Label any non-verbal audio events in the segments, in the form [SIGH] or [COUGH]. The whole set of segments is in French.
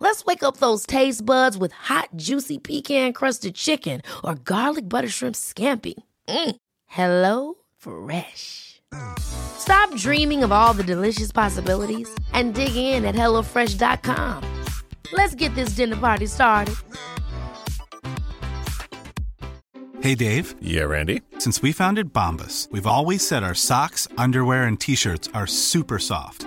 Let's wake up those taste buds with hot, juicy pecan-crusted chicken or garlic butter shrimp scampi. Mm. Hello Fresh. Stop dreaming of all the delicious possibilities and dig in at HelloFresh.com. Let's get this dinner party started. Hey Dave, Yeah, Randy. since we founded Bombus, we've always said our socks, underwear, and t shirts are super soft.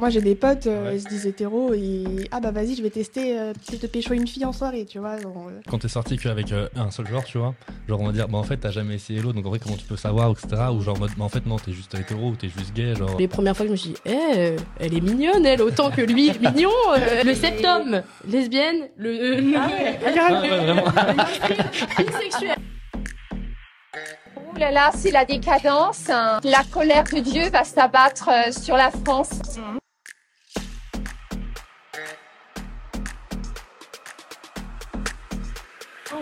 Moi j'ai des potes, euh, ils se disent hétéros et ah bah vas-y je vais tester euh, te pécho une fille en soirée, tu vois. genre, euh. Quand t'es sorti qu'avec euh, un seul genre, tu vois, genre on va dire, bah en fait t'as jamais essayé l'autre, donc en vrai comment tu peux savoir, etc. Ou genre, en mode, bah en fait non, t'es juste hétéro ou t'es juste gay, genre. Les premières fois que je me suis dit, eh, elle est mignonne, elle, autant que lui, [LAUGHS] mignon. euh, le septum, lesbienne, le. euh, Ah ouais, Ah ouais, vraiment. bisexuel. Là là, c'est la décadence. hein. La colère de Dieu va s'abattre sur la France.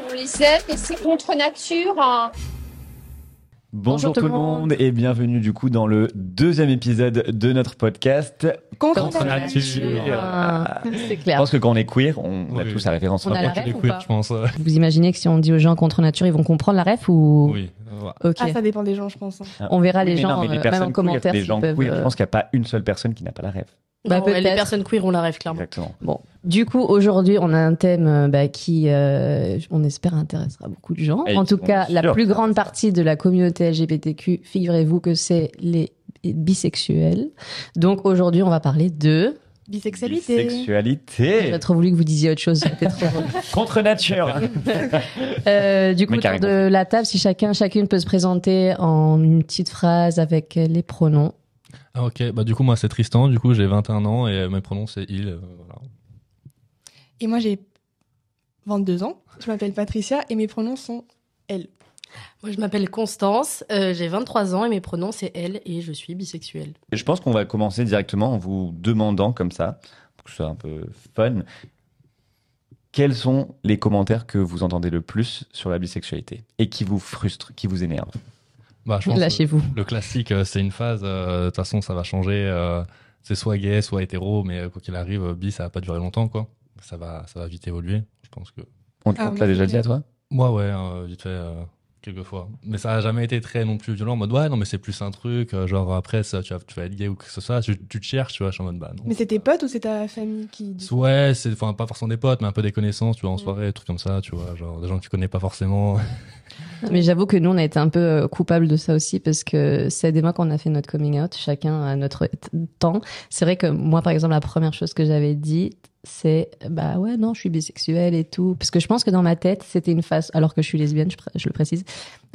On les aime, mais c'est contre nature. hein. Bonjour, tout le monde et bienvenue du coup dans le deuxième épisode de notre podcast Contre, Contre nature. Ah. C'est Je clair. pense que quand on est queer, on a tous la référence. On a la Tu ref les ou queer, pas je pense. Vous imaginez que si on dit aux gens contre nature, ils vont comprendre la ref ou Oui. voilà. Ok. Ah ça dépend des gens je pense. hein. On verra Oui, les mais gens, non, mais les euh, même personnes en queer, commentaire, les s'ils gens peuvent, queer, euh, je pense qu'il n'y a pas une seule personne qui n'a pas la rêve. Bah, Non, les personnes queer, on la rêve clairement. Exactement. Bon, du coup, aujourd'hui, on a un thème euh, bah, qui, euh, on espère, intéressera beaucoup de gens. Et en tout cas, la plus grande partie de la communauté LGBTQ, figurez-vous que c'est les bisexuels. Donc aujourd'hui, on va parler de... Bisexualité. Sexualité J'aurais trop voulu que vous disiez autre chose. trop [LAUGHS] contre nature. Euh, du coup, autour de la table, si chacun, chacune peut se présenter en une petite phrase avec les pronoms. Ah ok, bah du coup moi c'est Tristan, du coup j'ai 21 ans et mes pronoms c'est il. euh, voilà. Et moi j'ai 22 ans, je m'appelle Patricia et mes pronoms sont elle. Moi, je m'appelle Constance, euh, j'ai 23 ans et mes pronoms c'est elle et je suis bisexuelle. Et je pense qu'on va commencer directement en vous demandant comme ça, pour que ce soit un peu fun, quels sont les commentaires que vous entendez le plus sur la bisexualité et qui vous frustrent, qui vous énervent? Bah, Lâchez-vous. Le classique, euh, c'est une phase. euh, De toute façon, ça va changer. euh, c'est soit gay, soit hétéro, mais quoi qu'il arrive, bi, ça va pas durer longtemps, quoi. Ça va, ça va vite évoluer. Je pense que. On, Ah, on te l'a déjà dit à toi? Moi, ouais, euh, vite fait, euh, quelques fois. Mais ça a jamais été très non plus violent. En mode, ouais, non, mais c'est plus un truc. euh, genre, après, ça, tu, vas, tu vas être gay ou que ce soit. Tu, tu te cherches, tu vois. Je suis en mode, bah non. Mais c'est tes potes ou c'est ta famille qui dit Ouais, c'est enfin pas forcément des potes, mais un peu des connaissances, tu vois, en soirée, des trucs comme ça, tu vois, genre des gens que tu connais pas forcément. [LAUGHS] Mais j'avoue que nous, on a été un peu euh, coupables de ça aussi parce que c'est des mois qu'on a fait notre coming out, chacun à notre temps. C'est vrai que moi, par exemple, la première chose que j'avais dit, c'est bah ouais, non, je suis bisexuelle et tout. Parce que je pense que dans ma tête, c'était une phase, alors que je suis lesbienne, je, je le précise.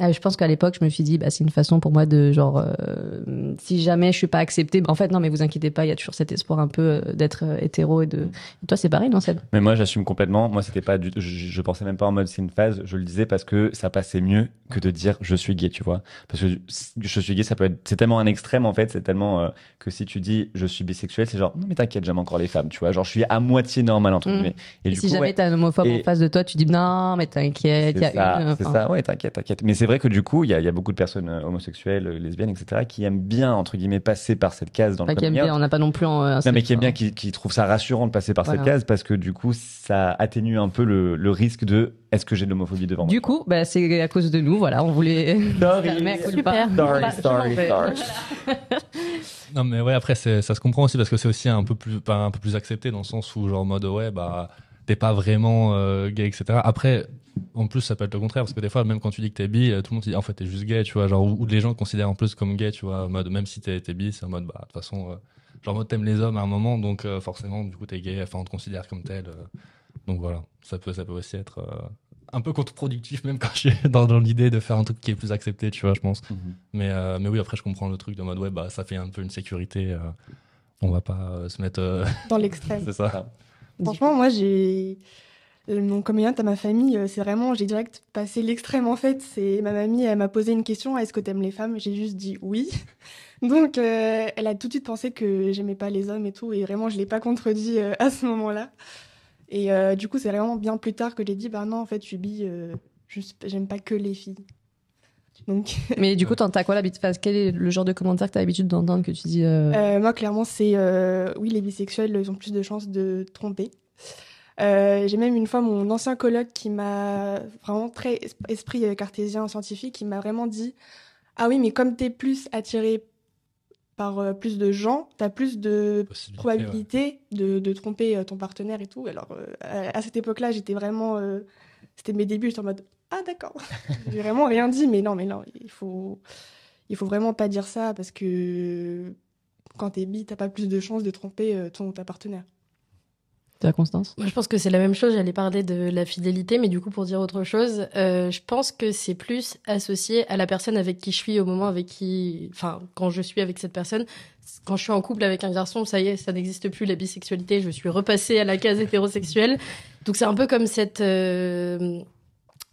Euh, je pense qu'à l'époque, je me suis dit, bah c'est une façon pour moi de genre, euh, si jamais je suis pas acceptée, bah, en fait, non, mais vous inquiétez pas, il y a toujours cet espoir un peu euh, d'être euh, hétéro et de. Et toi, c'est pareil, non, Seb? Mais moi, j'assume complètement. Moi, c'était pas du je, je pensais même pas en mode c'est une phase. Je le disais parce que ça passait mieux que de dire je suis gay, tu vois. Parce que je suis gay, ça peut être, c'est tellement un extrême en fait. C'est tellement que si tu dis je suis bisexuel, c'est genre non mais t'inquiète, j'aime encore les femmes, tu vois. Genre je suis à moitié normal entre Mm. guillemets. Et, Et du si coup, jamais ouais, t'as un homophobe Et- en face de toi, tu dis non, mais t'inquiète, il y a c'est ça, une. c'est enfin, ça. Ouais, t'inquiète, t'inquiète. Mais c'est vrai que du coup, il y a, il y a beaucoup de personnes euh, homosexuelles, euh, lesbiennes, etc., qui aiment bien entre guillemets passer par cette case dans Pas le qui aime coming out. bien, on n'a pas non plus en, un Non, seul- mais qui aime bien, qui, qui trouve ça rassurant de passer par Voilà. cette case parce que du coup, ça atténue un peu le, le risque de est-ce que j'ai de l'homophobie devant moi? Du coup, bah, c'est à cause de nous, voilà, on voulait. [LAUGHS] Sorry. Super. pas. Sorry, sorry, sorry. Non mais ouais après ça se comprend aussi parce que c'est aussi un peu plus pas un peu plus accepté dans le sens où genre en mode ouais bah t'es pas vraiment euh, gay etc. Après en plus ça peut être le contraire parce que des fois même quand tu dis que t'es bi euh, tout le monde te dit en fait t'es juste gay tu vois genre ou, ou les gens te considèrent en plus comme gay tu vois en mode même si t'es t'es bi c'est en mode bah de toute façon euh, genre en mode t'aimes les hommes à un moment donc euh, forcément du coup t'es gay enfin on te considère comme tel euh. donc voilà ça peut ça peut aussi être euh, un peu contre-productif même quand je suis [LAUGHS] dans, dans l'idée de faire un truc qui est plus accepté tu vois je pense Mhm. mais, euh, mais oui, après, je comprends le truc de mode, ouais, bah, ça fait un peu une sécurité. euh, on va pas euh, se mettre. euh, Dans l'extrême. [LAUGHS] c'est ça. Franchement, moi, j'ai. euh, Mon à ma famille, euh, c'est vraiment, j'ai direct passé l'extrême en fait. C'est ma mamie, elle m'a posé une question est-ce que t'aimes les femmes? J'ai juste dit oui. [LAUGHS] Donc, euh, elle a tout de suite pensé que j'aimais pas les hommes et tout, et vraiment, je l'ai pas contredit à ce moment-là. Et du coup, c'est vraiment bien plus tard que j'ai dit bah non, en fait, je suis bi, j'aime pas que les filles. Donc, [LAUGHS] Mais du coup, t'as quoi l'habitude enfin, Quel est le genre de commentaire que t'as l'habitude d'entendre que tu dis euh, Euh, moi, clairement, c'est euh, oui, les bisexuels, ils ont plus de chances de tromper. Euh, J'ai même une fois mon ancien coloc qui m'a vraiment très es- esprit cartésien scientifique, qui m'a vraiment dit ah oui, mais comme t'es plus attiré par euh, plus de gens, t'as plus de probabilité de, de tromper euh, ton partenaire et tout. Alors euh, à, à cette époque-là, j'étais vraiment, euh, c'était mes débuts, j'étais en mode ah d'accord. [LAUGHS] J'ai vraiment rien dit, mais non, mais non, il faut, il faut vraiment pas dire ça parce que quand t'es bi, t'as pas plus de chances de tromper euh, ton ta partenaire. ta Constance? Moi, je pense que c'est la même chose. J'allais parler de la fidélité, mais du coup, pour dire autre chose, euh, je pense que c'est plus associé à la personne avec qui je suis au moment avec qui, enfin, quand je suis avec cette personne. Quand je suis en couple avec un garçon, ça y est, ça n'existe plus la bisexualité. Je suis repassée à la case hétérosexuelle. Donc c'est un peu comme cette euh,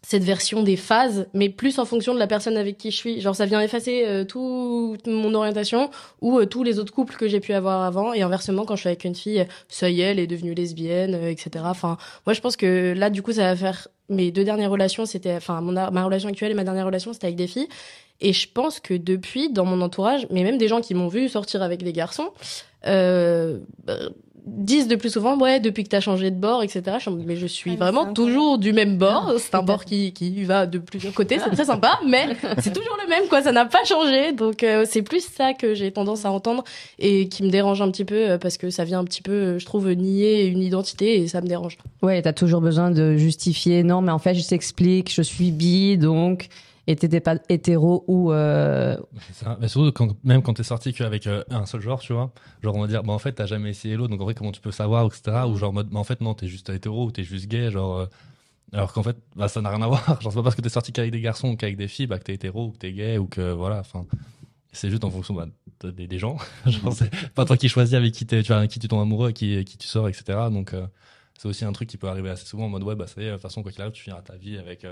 cette version des phases, mais plus en fonction de la personne avec qui je suis. Genre, ça vient effacer euh, toute mon orientation ou euh, tous les autres couples que j'ai pu avoir avant. Et inversement, quand je suis avec une fille, ça y est, elle est devenue lesbienne, euh, etc. Enfin, moi, je pense que là, du coup, ça va faire mes deux dernières relations. C'était, enfin, ma relation actuelle et ma dernière relation, c'était avec des filles. Et je pense que depuis, dans mon entourage, mais même des gens qui m'ont vu sortir avec des garçons, euh, bah, disent de plus souvent, ouais, depuis que t'as changé de bord, etc. Je mais je suis mais vraiment toujours du même bord. C'est un bord qui, qui va de plusieurs côtés. C'est très sympa, [LAUGHS] mais c'est toujours le même, quoi. Ça n'a pas changé. Donc, euh, c'est plus ça que j'ai tendance à entendre et qui me dérange un petit peu euh, parce que ça vient un petit peu, euh, je trouve, nier une identité et ça me dérange. Ouais, t'as toujours besoin de justifier. Non, mais en fait, je t'explique, je suis bi, donc. Et t'étais pas hétéro ou. euh. Mais surtout, quand, même quand t'es sorti qu'avec euh, un seul genre, tu vois, genre on va dire, bah en fait, t'as jamais essayé l'autre, donc en vrai, comment tu peux savoir, etc. Ou genre, bah en fait, non, t'es juste hétéro ou t'es juste gay, genre. euh, alors qu'en fait, bah, ça n'a rien à voir. [LAUGHS] Genre, c'est pas parce que t'es sorti qu'avec des garçons ou qu'avec des filles, bah, que t'es hétéro ou que t'es gay ou que voilà, enfin. C'est juste en fonction bah, de- des, des gens. [LAUGHS] genre, c'est pas toi qui choisis avec qui, tu vois, qui tu tombes amoureux, avec qui, tu sors, etc. Donc, euh, c'est aussi un truc qui peut arriver assez souvent en mode, ouais, bah, ça y de toute façon, quoi qu'il arrive, tu finiras ta vie avec,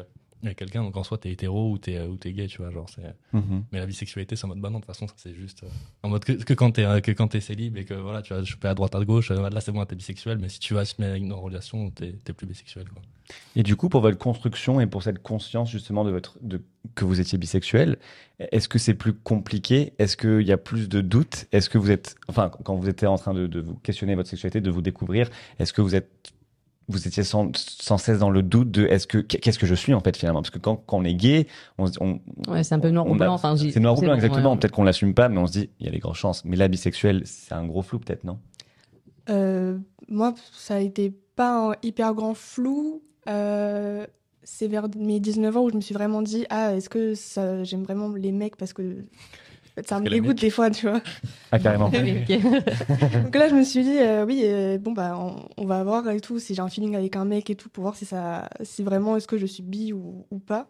avec quelqu'un. Donc, en soi, t'es hétéro ou t'es, ou t'es gay, tu vois. Genre, c'est. Mhm. Mais la bisexualité, c'est en mode, bah non, de toute façon, ça c'est juste. euh, en mode que, que quand t'es euh, que quand t'es célib et que voilà, tu vas choper à droite à gauche, euh, là c'est bon, t'es bisexuel, mais si tu vas se mettre avec une relation, t'es t'es plus bisexuel. Quoi. Et du coup, pour votre construction et pour cette conscience justement de votre de que vous étiez bisexuel, est-ce que c'est plus compliqué? Est-ce qu'il y a plus de doutes? Est-ce que vous êtes, enfin, quand vous étiez en train de, de vous questionner votre sexualité, de vous découvrir, est-ce que vous êtes vous étiez sans, sans cesse dans le doute de est-ce que qu'est-ce que je suis en fait finalement? Parce que quand, quand on est gay on, se- on Ouais, c'est un peu noir ou blanc. Enfin, c'est noir ou c'est blanc exactement ouais. peut-être qu'on l'assume pas mais on se dit il y a des grandes chances mais la bisexuelle c'est un gros flou peut-être non? Euh, moi, ça a été pas un hyper grand flou. Euh, c'est vers mes 19 ans où je me suis vraiment dit ah est-ce que j'aime vraiment les mecs parce que fait, ça me dégoûte des fois tu vois. Ah carrément. [LAUGHS] [LAUGHS] Donc là je me suis dit euh, oui euh, bon bah on, on va voir et tout si j'ai un feeling avec un mec et tout pour voir si ça si vraiment est-ce que je suis bi ou, ou pas.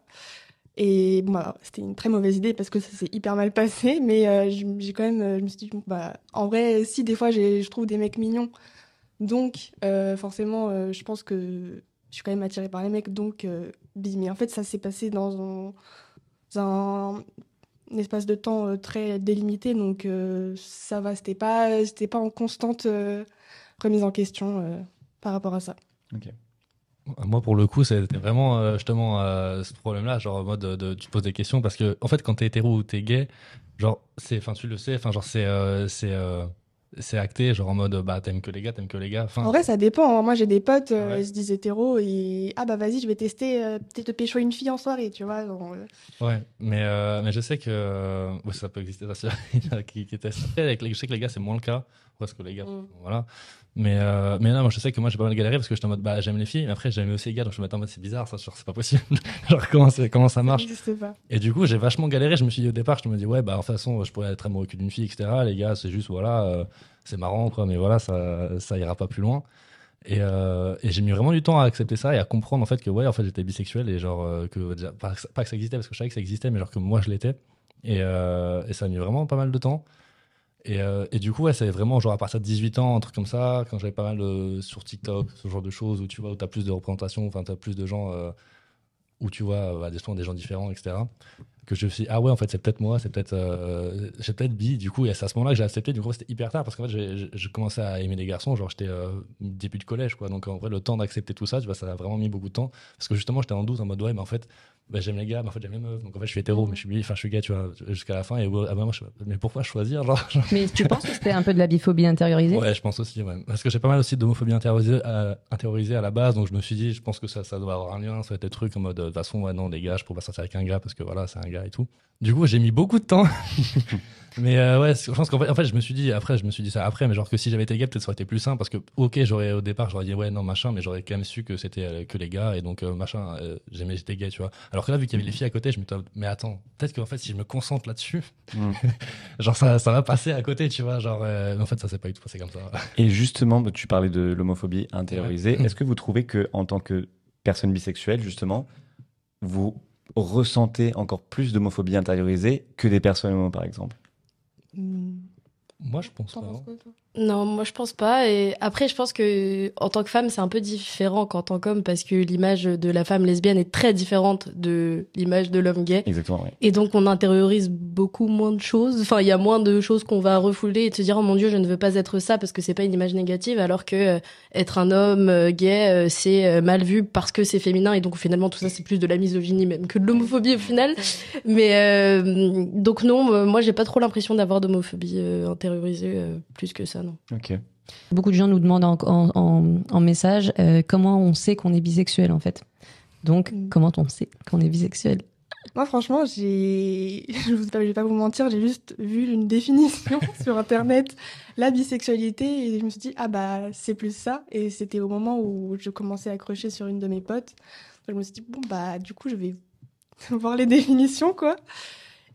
Et bon bah, c'était une très mauvaise idée parce que ça s'est hyper mal passé mais euh, je- j'ai quand même je me suis dit bon, bah en vrai si des fois je trouve des mecs mignons donc forcément je pense que je suis quand même attirée par les mecs donc bi. Mais en fait ça s'est passé dans un, un un espace de temps euh, très délimité, donc euh, ça va, c'était pas, c'était pas en constante euh, remise en question par rapport à ça. Moi, pour le coup, c'était vraiment justement ce problème-là, genre en mode de, tu poses des questions parce que en fait, quand t'es hétéro ou t'es gay, genre c'est, enfin tu le sais, enfin genre c'est c'est c'est acté, genre en mode bah t'aimes que les gars, t'aimes que les gars. Enfin, En vrai, ça dépend. hein. Moi, j'ai des potes, euh, ils se disent hétéro et ah bah vas-y, je vais tester, euh, peut-être te pécho une fille en soirée, tu vois. genre, euh. Ouais, mais, euh, mais je sais que ouais, ça peut exister, ça, [LAUGHS] qui, qui testent. Après, avec les, je sais que les gars, c'est moins le cas, parce que les gars, voilà. Mais, euh, mais non, moi, je sais que moi, j'ai pas mal galéré parce que j'étais en mode, bah, j'aime les filles, mais après, j'aime aussi les gars, donc je me mettais en mode, c'est bizarre, ça, genre, c'est pas possible. [LAUGHS] genre, comment, comment ça marche? n'existe pas. Et du coup, j'ai vachement galéré. Je me suis dit au départ, je me dis, ouais, bah, de toute façon, je pourrais être amoureux qu'une fille, etc. Les gars, c'est juste, voilà, euh, c'est marrant, quoi, mais voilà, ça, ça ira pas plus loin. Et, euh, et j'ai mis vraiment du temps à accepter ça et à comprendre en fait que ouais en fait j'étais bisexuel et genre euh, que déjà, pas, que ça- pas que ça existait parce que je savais que ça existait mais genre que moi je l'étais et, et ça a mis vraiment pas mal de temps et, euh, et du coup ouais c'est vraiment genre à partir de 18 ans un truc comme ça quand j'avais pas mal euh, sur TikTok ce genre de choses où tu vois où t'as plus de représentation enfin t'as plus de gens euh, où tu vois bah, des, des gens différents etc que je me suis dit, ah ouais en fait c'est peut-être moi c'est peut-être j'ai peut-être bi. Du coup et c'est à ce moment-là que j'ai accepté. Du coup c'était hyper tard parce qu'en fait j'ai commencé à aimer les garçons. Genre j'étais début de collège quoi. Donc en vrai le temps d'accepter tout ça tu vois ça a vraiment mis beaucoup de temps. Parce que justement j'étais en doute en mode ouais mais en fait bah, j'aime les gars mais en fait j'aime les meufs donc en fait je suis hétéro mais je suis bi enfin je suis gay tu vois jusqu'à la fin et ouais, ah bah, moi je, mais pourquoi choisir genre, genre- Mais tu penses que c'était un peu de la biphobie intériorisée? Ouais, je pense aussi, ouais. Parce que j'ai pas mal aussi d'homophobie intériorisée à, intériorisée à la base, donc je me suis dit, je pense que ça, ça doit avoir un lien, ça va être des trucs en mode, de toute façon, ouais, non, les gars, je pourrais pas sortir avec un gars parce que voilà, c'est un gars et tout. Du coup, j'ai mis beaucoup de temps. [LAUGHS] mais euh, ouais, je pense qu'en fait, en fait, je me suis dit, après, je me suis dit ça après, mais genre que si j'avais été gay, peut-être ça aurait été plus simple parce que, ok, j'aurais, au départ, j'aurais dit, ouais, non, machin, mais j'aurais quand même su que c'était euh, que les gars et donc, euh, machin, euh, j'aimais, j'étais gay, tu vois. Alors que là, vu qu'il y avait les filles à côté, je me dit, mais attends, peut-être qu'en fait, si je me concentre là-dessus, Mm. [LAUGHS] genre ça, ça va passer à côté, tu vois, genre, mais en fait, ça s'est pas du tout passé comme ça. Et justement, tu parlais de l'homophobie intériorisée. Ouais. Est-ce que vous trouvez que, en tant que personne bisexuelle, justement, vous ressentez encore plus d'homophobie intériorisée que des personnes homo, par exemple? Moi, je pense pas. penses quoi, toi? Non, moi je pense pas. Et après, je pense que en tant que femme, c'est un peu différent qu'en tant qu'homme parce que l'image de la femme lesbienne est très différente de l'image de l'homme gay. Exactement. Et donc on intériorise beaucoup moins de choses. Enfin, il y a moins de choses qu'on va refouler et se dire oh mon dieu, je ne veux pas être ça parce que c'est pas une image négative, alors que euh, être un homme euh, gay, euh, c'est mal vu parce que c'est féminin et donc finalement tout ça c'est plus de la misogynie même que de l'homophobie au final. Mais euh, donc non, moi j'ai pas trop l'impression d'avoir d'homophobie intériorisée plus que ça non. Ok. Beaucoup de gens nous demandent en, en- en- en message euh, comment on sait qu'on est bisexuel en fait. Donc, comment on sait qu'on est bisexuel Moi, franchement, j'ai. [LAUGHS] Je je vais pas vous mentir, j'ai juste vu une définition [LAUGHS] sur internet, la bisexualité, et je me suis dit, ah bah, c'est plus ça. Et c'était au moment où je commençais à accrocher sur une de mes potes. Donc, je me suis dit, bon, bah, du coup, je vais [LAUGHS] voir les définitions, quoi.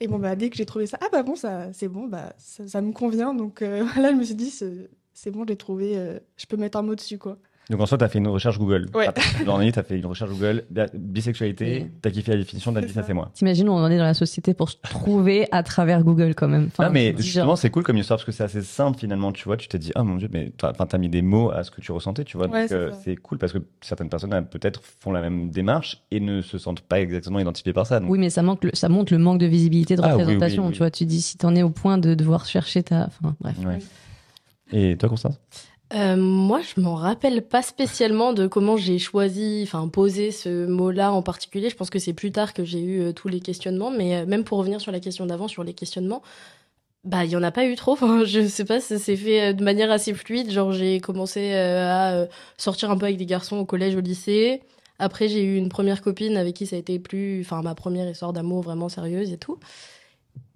Et bon, bah, dès que j'ai trouvé ça, ah bah bon, ça, c'est bon, bah, ça, me convient. Donc euh, [LAUGHS] là, je me suis dit, c'est c'est bon, j'ai trouvé, euh, je peux mettre un mot dessus, quoi. Donc en soi, tu as fait une recherche Google. Ouais. Dans l'année, tu as fait une recherche Google, bi- bisexualité, tu as kiffé la définition, as dit ça, c'est moi. T'imagines, on en est dans la société pour se trouver à travers Google quand même. Enfin, ah, mais justement, c'est cool comme histoire parce que c'est assez simple finalement, tu vois. Tu t'es dit, ah mon dieu, mais t'as t'as mis des mots à ce que tu ressentais, tu vois. Ouais, donc c'est euh, c'est cool parce que certaines personnes peut-être font la même démarche et ne se sentent pas exactement identifiées par ça. donc- Oui, mais ça, manque le- ça montre le manque de visibilité, de Ah, oui, oui, représentation. oui. Tu vois, tu dis si t'en es au point de devoir chercher ta. Enfin, bref. Ouais. Et toi, Constance? Euh, moi, je m'en rappelle pas spécialement de comment j'ai choisi, enfin posé ce mot-là en particulier. Je pense que c'est plus tard que j'ai eu euh, tous les questionnements, mais euh, même pour revenir sur la question d'avant, sur les questionnements, bah il y en a pas eu trop. [LAUGHS] Enfin, je sais pas, ça s'est fait de manière assez fluide. Genre j'ai commencé à sortir un peu avec des garçons au collège, au lycée. Après, j'ai eu une première copine avec qui ça a été plus, enfin ma première histoire d'amour vraiment sérieuse et tout.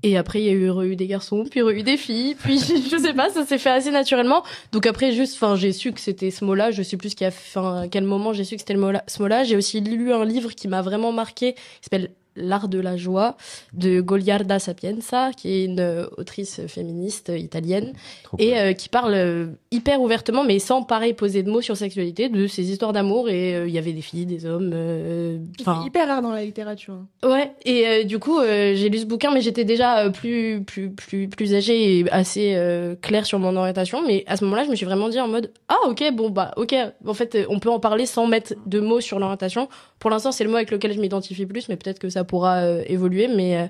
Et après, il y a eu, eu des garçons, puis eu des filles, puis [LAUGHS] je sais pas, ça s'est fait assez naturellement. Donc après, juste, enfin, j'ai su que c'était ce mot-là. Je sais plus qui a, enfin, à quel moment j'ai su que c'était ce mot-là. J'ai aussi lu un livre qui m'a vraiment marqué, qui s'appelle L'art de la joie de Goliarda Sapienza, qui est une euh, autrice féministe italienne et euh, qui parle euh, hyper ouvertement, mais sans pareil poser de mots sur sexualité, de ses histoires d'amour. Et euh, il y avait des filles, des hommes. euh, C'est hyper rare dans la littérature. hein. Ouais, et euh, du coup, euh, j'ai lu ce bouquin, mais j'étais déjà euh, plus, plus, plus, plus âgée et assez euh, claire sur mon orientation. Mais à ce moment-là, je me suis vraiment dit en mode Ah, ok, bon, bah, ok, en fait, euh, on peut en parler sans mettre de mots sur l'orientation. Pour l'instant, c'est le mot avec lequel je m'identifie plus, mais peut-être que ça pourra euh, évoluer. Mais, euh,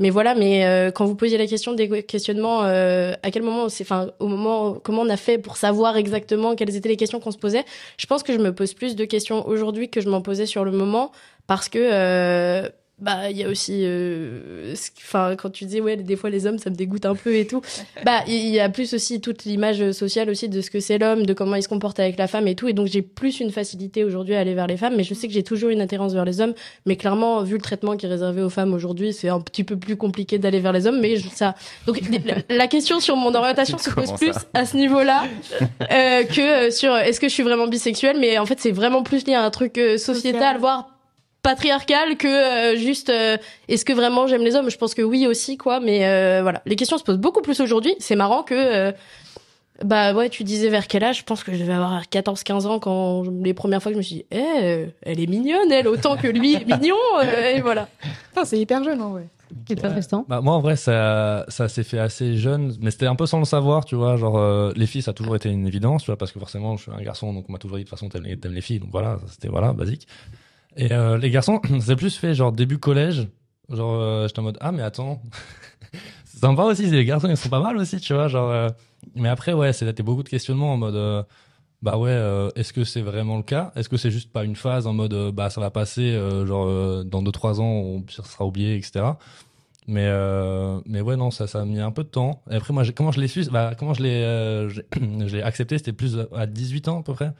mais voilà. Mais euh, quand vous posiez la question des questionnements, à quel moment, c'est, enfin, au moment, comment on a fait pour savoir exactement quelles étaient les questions qu'on se posait Je pense que je me pose plus de questions aujourd'hui que je m'en posais sur le moment, parce que bah il y a aussi euh, ce- enfin quand tu dis ouais des fois les hommes ça me dégoûte un peu et tout. [LAUGHS] Bah il y a plus aussi toute l'image sociale aussi de ce que c'est l'homme de comment il se comporte avec la femme et tout. Et donc j'ai plus une facilité aujourd'hui à aller vers les femmes mais je sais que j'ai toujours une attirance vers les hommes. Mais clairement vu le traitement qui est réservé aux femmes aujourd'hui c'est un petit peu plus compliqué d'aller vers les hommes mais je- ça donc la, la question sur mon orientation [LAUGHS] se pose plus à ce niveau-là [LAUGHS] euh, que euh, sur est-ce que je suis vraiment bisexuelle? Mais en fait c'est vraiment plus lié à un truc euh, sociétal voire patriarcal que euh, juste euh, est-ce que vraiment j'aime les hommes? Je pense que oui aussi quoi mais euh, voilà les questions se posent beaucoup plus aujourd'hui c'est marrant que euh, bah ouais tu disais vers quel âge? Je pense que je devais avoir 14 15 ans quand je- les premières fois que je me suis dit eh euh, elle est mignonne elle autant que lui est [LAUGHS] mignon euh, et voilà Putain, c'est hyper jeune en vrai. Tristan Bah, moi, en vrai, ça, ça s'est fait assez jeune, mais c'était un peu sans le savoir, tu vois. Genre, euh, les filles, ça a toujours été une évidence, tu vois, parce que forcément, je suis un garçon, donc on m'a toujours dit de toute façon, t'aimes les, t'aimes les filles, donc voilà, c'était voilà, basique. Et euh, les garçons, [CLEARS THROAT] c'est plus fait genre début collège, genre, euh, j'étais en mode, ah, mais attends, [LAUGHS] c'est sympa aussi, les garçons, ils sont pas mal aussi, tu vois, genre. euh, mais après, ouais, c'était beaucoup de questionnements en mode. euh, bah ouais, euh, est-ce que c'est vraiment le cas? Est-ce que c'est juste pas une phase en mode euh, bah ça va passer, genre dans 2-3 ans on sera oublié, etc. Mais mais ouais non ça ça a mis un peu de temps. Et après moi comment je l'ai su bah comment je l'ai [CLEARS THROAT] je l'ai accepté c'était plus à 18 ans à peu près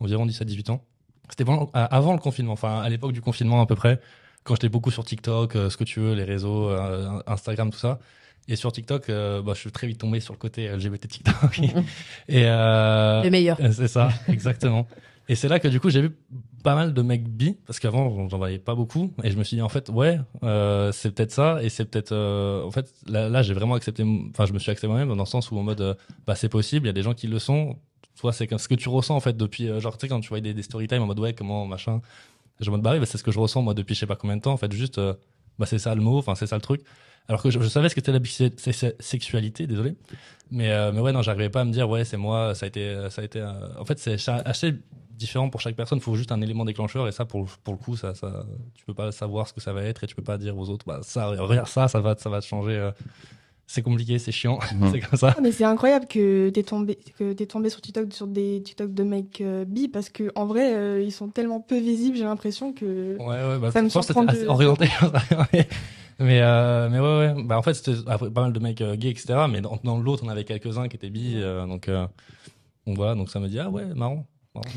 environ 10 à 18 ans. C'était à- avant le confinement enfin à l'époque du confinement à peu près quand j'étais beaucoup sur TikTok euh, ce que tu veux les réseaux euh, Instagram tout ça. Et sur TikTok, euh, bah, je suis très vite tombé sur le côté LGBT TikTok. [LAUGHS] et euh, Le meilleur. C'est ça, exactement. Et c'est là que du coup j'ai vu pas mal de mecs bi parce qu'avant j'en- voyais pas beaucoup et je me suis dit en fait ouais euh, c'est peut-être ça et c'est peut-être euh, en fait là, là j'ai vraiment accepté enfin je me suis accepté moi-même dans le sens où en mode euh, bah c'est possible il y a des gens qui le sont toi c'est ce que tu ressens en fait depuis euh, genre tu sais quand tu vois des, des story time en mode ouais comment machin je me bah bah, c'est ce que je ressens moi depuis je sais pas combien de temps en fait juste euh, bah c'est ça le mot enfin c'est ça le truc alors que je, savais ce qu'était la bisexualité désolé mais euh, mais ouais non j'arrivais pas à me dire ouais c'est moi ça a été ça a été en fait c'est assez différent pour chaque personne. Il faut juste un élément déclencheur et ça, pour, pour le coup, ça, ça, tu peux pas savoir ce que ça va être et tu peux pas dire aux autres, bah, ça, regarde ça, ça va, ça va te changer. C'est compliqué, c'est chiant, [LAUGHS] c'est comme ça. Ah, mais c'est incroyable que t'es tombé, que t'es tombé sur TikTok sur des TikTok de mecs euh, bi parce que en vrai euh, ils sont tellement peu visibles, j'ai l'impression que Ouais, ouais, bah, ça me je pense que surprend c'était assez de- orienté. [LAUGHS] mais, euh, mais ouais, ouais. Bah, en fait, c'était pas mal de mecs euh, gays, etc. Mais dans, dans l'autre, on avait quelques-uns qui étaient bi. euh, donc, euh, donc voilà, donc ça me dit, ah ouais, marrant. marrant.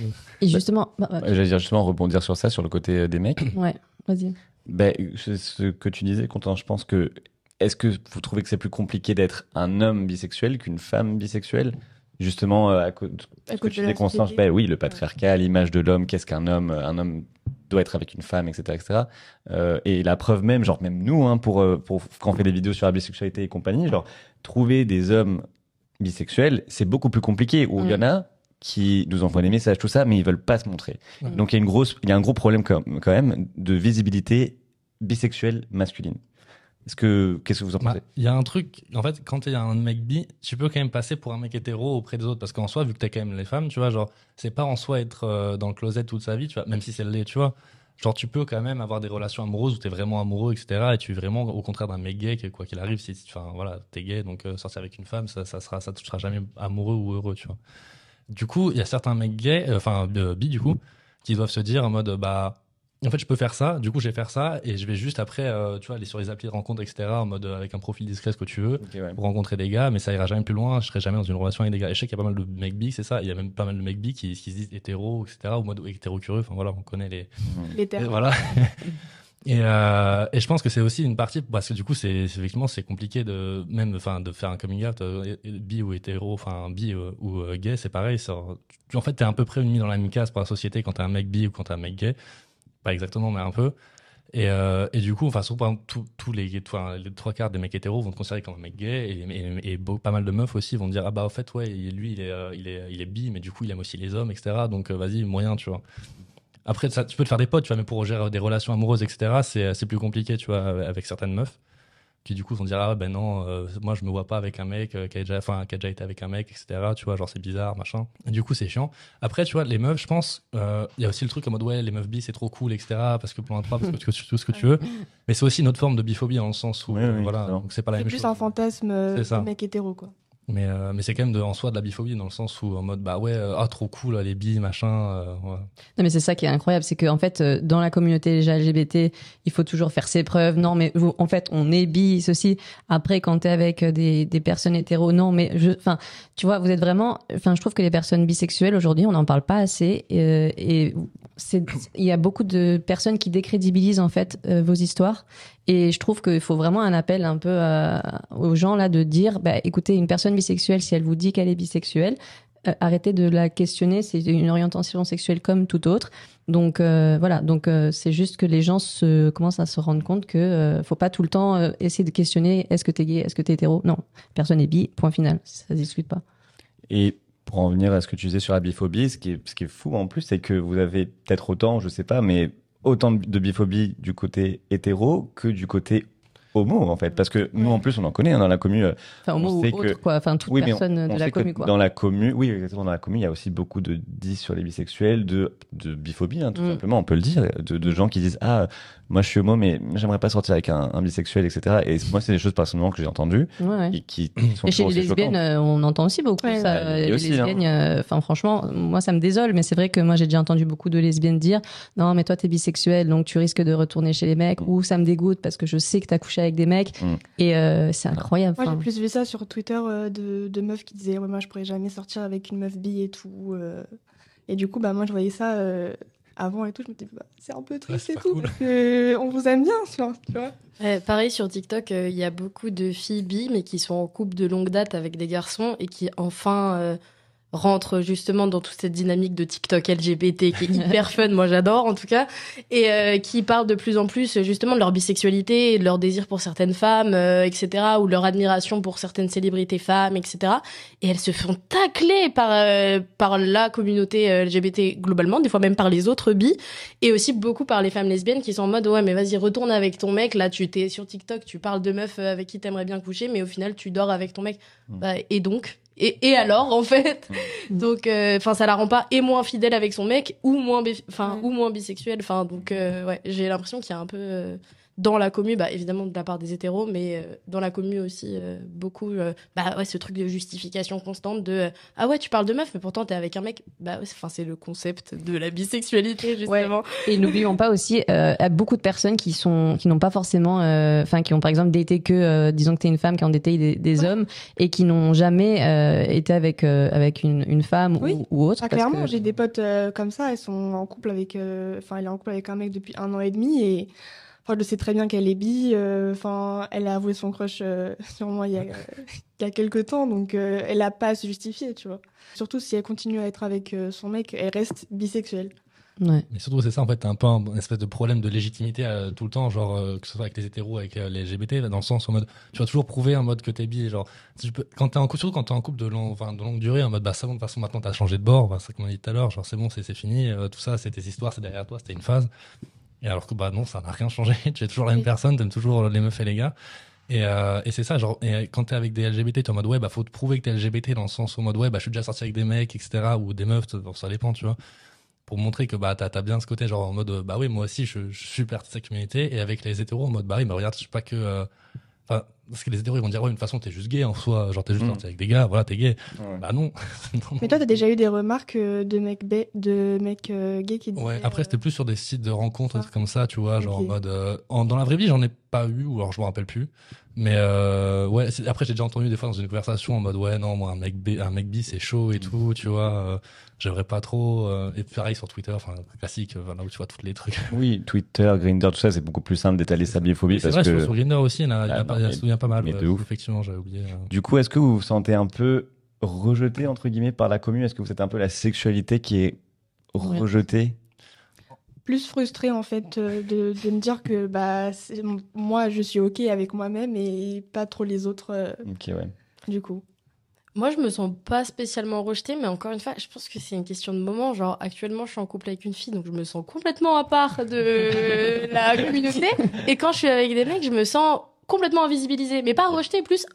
Et justement, bah. Euh, J'allais dire justement rebondir sur ça, sur le côté des mecs. Ouais, vas-y. Ben, c'est ce que tu disais, Quentin, je pense que. Est-ce que vous trouvez que c'est plus compliqué d'être un homme bisexuel qu'une femme bisexuelle? Justement, euh, à cause de ce que cause tu de disais, la Constance, société. ben oui, le patriarcat, l'image de l'homme, qu'est-ce qu'un homme Un homme doit être avec une femme, etc. etc. Euh, et la preuve même, genre même nous, hein, pour, euh, pour, quand on fait des vidéos sur la bisexualité et compagnie, genre, trouver des hommes bisexuels, c'est beaucoup plus compliqué. Où il y en a qui nous envoient des messages, tout ça, mais ils veulent pas se montrer. Ouais. Donc il y a une grosse, il y a un gros problème quand quand même de visibilité bisexuelle masculine. Est-ce que, qu'est-ce que vous en Bah, pensez Il y a un truc, en fait, quand il y a un mec bi, tu peux quand même passer pour un mec hétéro auprès des autres. Parce qu'en soi, vu que t'es quand même les femmes, tu vois, genre, c'est pas en soi être euh, dans le closet toute sa vie, tu vois, même si c'est le lait, tu vois. Genre, tu peux quand même avoir des relations amoureuses où t'es vraiment amoureux, etc. Et tu es vraiment au contraire d'un mec gay, que quoi qu'il arrive, si, enfin, voilà, t'es gay, donc euh, sortir avec une femme, ça, ça sera, ça te sera jamais amoureux ou heureux, tu vois. Du coup, il y a certains mecs gays, euh, enfin, bi, du coup, qui doivent se dire en mode, bah, en fait, je peux faire ça, du coup, je vais faire ça, et je vais juste après, euh, tu vois, aller sur les applis de rencontre, etc., en mode euh, avec un profil discret, ce que tu veux, ouais. pour rencontrer des gars, mais ça ira jamais plus loin, je serai jamais dans une relation avec des gars. Et je sais qu'il y a pas mal de mecs bi, c'est ça, il y a même pas mal de mecs bi qui, qui se disent hétéro, etc., ou mode hétéro curieux, enfin voilà, on connaît les. les termes. Et voilà. [LAUGHS] Et, euh, et je pense que c'est aussi une partie parce que du coup c'est c'est- effectivement c'est compliqué de même enfin de faire un coming out bi ou hétéro enfin bi ou gay c'est pareil ça, tu, en fait t'es à peu près mis dans la même case par la société quand t'es un mec bi ou quand t'es un mec gay pas exactement mais un peu et, euh, et du coup enfin exemple tous les les trois quarts des mecs hétéros vont te considérer comme un mec gay et, et, pas mal de meufs aussi vont dire ah bah au fait ouais lui il est euh, il est il est bi mais du coup il aime aussi les hommes etc donc euh, vas-y moyen tu vois après, ça, tu peux te faire des potes, tu vois, mais pour gérer des relations amoureuses, etc., c'est plus compliqué, tu vois, avec certaines meufs. Qui du coup vont dire ah ben non euh, moi je me vois pas avec un mec euh, qui a déjà enfin qui a déjà été avec un mec etc tu vois genre c'est bizarre machin. Et du coup c'est chiant. Après tu vois les meufs je pense euh, il y a aussi le truc en mode ouais les meufs bi c'est trop cool etc parce que plan 3 parce que tu tout ce que tu veux. Mais c'est aussi une autre forme de biphobie dans le sens où Oui, oui, voilà c'est pas la C'est même plus chose. un fantasme euh, de mec hétéro, quoi. Mais euh, mais c'est quand même en soi de la biphobie dans le sens où en mode bah ouais euh, ah trop cool les bi machin euh. Non, mais c'est ça qui est incroyable, c'est qu'en fait, dans la communauté LGBT, il faut toujours faire ses preuves. Non, mais en fait, on est bi, ceci. Après, quand t'es avec des, personnes hétéros, non, mais je, enfin, tu vois, vous êtes vraiment, enfin, je trouve que les personnes bisexuelles aujourd'hui, on n'en parle pas assez, et il y a beaucoup de personnes qui décrédibilisent en fait vos histoires. Et je trouve qu'il faut vraiment un appel un peu à- aux gens là de dire, bah, écoutez, une personne bisexuelle, si elle vous dit qu'elle est bisexuelle, euh, arrêtez de la questionner. C'est une orientation sexuelle comme toute autre. Donc euh, voilà. Donc euh, c'est juste que les gens commencent à se rendre compte que euh, faut pas tout le temps euh, essayer de questionner est-ce que t'es gay, est-ce que t'es hétéro? Non, personne est bi. Point final. Ça se discute pas. Et pour en venir à ce que tu disais sur la biphobie, ce qui est, fou en plus, c'est que vous avez peut-être autant, je sais pas, mais autant de biphobie du côté hétéro que du côté homo en fait. Parce que nous en plus on en connaît hein, dans la commune. euh, Enfin, homo on ou sait autre, que- quoi. Enfin, toute Oui, on- personne de on la sait que commu, quoi. Dans la commune, oui, exactement, dans la commune, il y a aussi beaucoup de 10 sur les bisexuels, de, de biphobie, hein, tout Mm. simplement, on peut le dire, de, de gens qui disent Ah, moi je suis homo, mais j'aimerais pas sortir avec un, un bisexuel, etc. Et moi, c'est des choses personnellement que j'ai entendues Ouais, ouais. et qui [CLEARS THROAT] sont Et chez les lesbiennes, choquantes. euh, on entend aussi beaucoup Ouais. ça. Ouais, et les aussi, hein. lesbiennes, euh, enfin franchement, moi ça me désole, mais c'est vrai que moi j'ai déjà entendu beaucoup de lesbiennes dire non mais toi t'es bisexuel donc tu risques de retourner chez les mecs ou ça me dégoûte parce que je sais que t'as couché avec des mecs Mm. et euh, c'est incroyable. Moi, j'ai plus vu ça sur Twitter euh, de, de meufs qui disaient ouais, moi je pourrais jamais sortir avec une meuf bi et tout. euh. Et du coup, bah moi je voyais ça euh, avant et tout. Je me disais bah, c'est un peu triste c'est et tout cool. parce que on vous aime bien, tu vois. tu vois. Ouais, pareil sur TikTok, euh, il y a beaucoup de filles bi, mais qui sont en couple de longue date avec des garçons et qui enfin rentrent justement dans toute cette dynamique de TikTok LGBT qui est hyper [LAUGHS] fun, moi j'adore en tout cas, et euh, qui parlent de plus en plus justement de leur bisexualité, et de leur désir pour certaines femmes, euh, etc., ou leur admiration pour certaines célébrités femmes, etc. Et elles se font tacler par euh, par la communauté euh, LGBT globalement, des fois même par les autres bi, et aussi beaucoup par les femmes lesbiennes qui sont en mode ouais mais vas-y retourne avec ton mec là tu t'es sur TikTok tu parles de meufs euh, avec qui t'aimerais bien coucher mais au final tu dors avec ton mec Bah, et donc et, et alors en fait donc enfin ça la rend pas et moins fidèle avec son mec ou moins enfin ou moins bisexuelle enfin donc euh, ouais j'ai l'impression qu'il y a un peu euh, dans la commu bah évidemment de la part des hétéros mais euh, dans la commu aussi euh, beaucoup euh, bah ouais ce truc de justification constante de euh, ah ouais tu parles de meuf mais pourtant t'es avec un mec bah ouais, enfin c'est le concept de la bisexualité justement Et n'oublions pas aussi euh, à beaucoup de personnes qui sont qui n'ont pas forcément, euh, enfin qui ont par exemple daté que, euh, disons que t'es une femme qui ont daté des, des hommes et qui n'ont jamais euh, été avec euh, avec une, une femme Oui. ou, ou autre. Ah, clairement, que- j'ai des potes euh, comme ça, elles sont en couple avec. euh, Enfin, elle est en couple avec un mec depuis un an et demi et. Enfin, je sais très bien qu'elle est bi. euh, Enfin, elle a avoué son crush euh, sur moi il y a, [LAUGHS] il y a quelques temps, donc euh, elle a pas à se justifier, tu vois. Surtout si elle continue à être avec euh, son mec, elle reste bisexuelle. Ouais. Mais surtout, c'est ça, en fait, t'as un peu un, une espèce de problème de légitimité euh, tout le temps, genre, euh, que ce soit avec les hétéros, avec euh, les LGBT, dans le sens en mode, tu vas toujours prouver en mode que t'es bi, genre, si tu peux, quand t'es en couple, surtout quand t'es en couple de, long, enfin, de longue durée, en mode, bah, ça, bon, de toute façon, maintenant t'as changé de bord, bah, c'est comme on a dit tout à l'heure, genre, c'est bon, c'est c'est fini, euh, tout ça, c'est tes histoires, c'est derrière toi, c'était une phase. Et alors que, bah, non, ça n'a rien changé, [LAUGHS] tu es toujours la même personne, t'aimes toujours les meufs et les gars. Et, euh, et c'est ça, genre, et quand t'es avec des LGBT, t'es en mode, ouais, bah, faut te prouver que t'es LGBT dans le sens où, en mode, ouais, bah, je suis déjà sorti avec des mecs, etc., ou des meufs, ça dépend, tu vois pour montrer que bah t'as as bien ce côté genre en mode bah oui moi aussi je, je suis partie de cette communauté et avec les hétéros en mode bah oui mais regarde je suis pas que euh, enfin parce que les hétéros ils vont dire ouais de toute façon t'es juste gay en soi genre t'es juste Mm. sorti avec des gars voilà t'es gay Ouais. bah non [LAUGHS] Non, Mais toi, t'as déjà eu des remarques euh, de mecs, ba- de mecs euh, gays qui disaient. Ouais, après c'était plus sur des sites de rencontres, des Ah. trucs comme ça, tu vois, genre en mode. euh, en- dans la vraie vie, j'en ai pas eu, ou alors je me rappelle plus. Mais euh, ouais, c'est- après j'ai déjà entendu des fois dans une conversation en mode ouais, non, moi un mec, B, un mec bi c'est chaud et tout, tu vois, euh, j'aimerais pas trop. euh, et pareil sur Twitter, enfin classique, euh, là où tu vois tous les trucs. Oui, Twitter, Grindr, tout ça, c'est beaucoup plus simple d'étaler sa biphobie C'est parce vrai, que. sur, sur Grindr aussi, il y en a, il y a Ah, pas, non, il y en a mais- souvient pas mal. mais de ouf. Effectivement, j'avais oublié. euh. Du coup, est-ce que vous vous sentez un peu rejeté, entre guillemets, par la commune Est-ce que vous êtes un peu la sexualité qui est Ouais. rejetée? Plus frustrée en fait euh, de, de me dire que bah moi je suis ok avec moi-même et pas trop les autres euh, Ok, ouais. du coup. Moi, je me sens pas spécialement rejetée, mais encore une fois, je pense que c'est une question de moment. Genre, actuellement, je suis en couple avec une fille, donc je me sens complètement à part de [LAUGHS] la communauté. Et quand je suis avec des mecs, je me sens complètement invisibilisée, mais pas rejetée, plus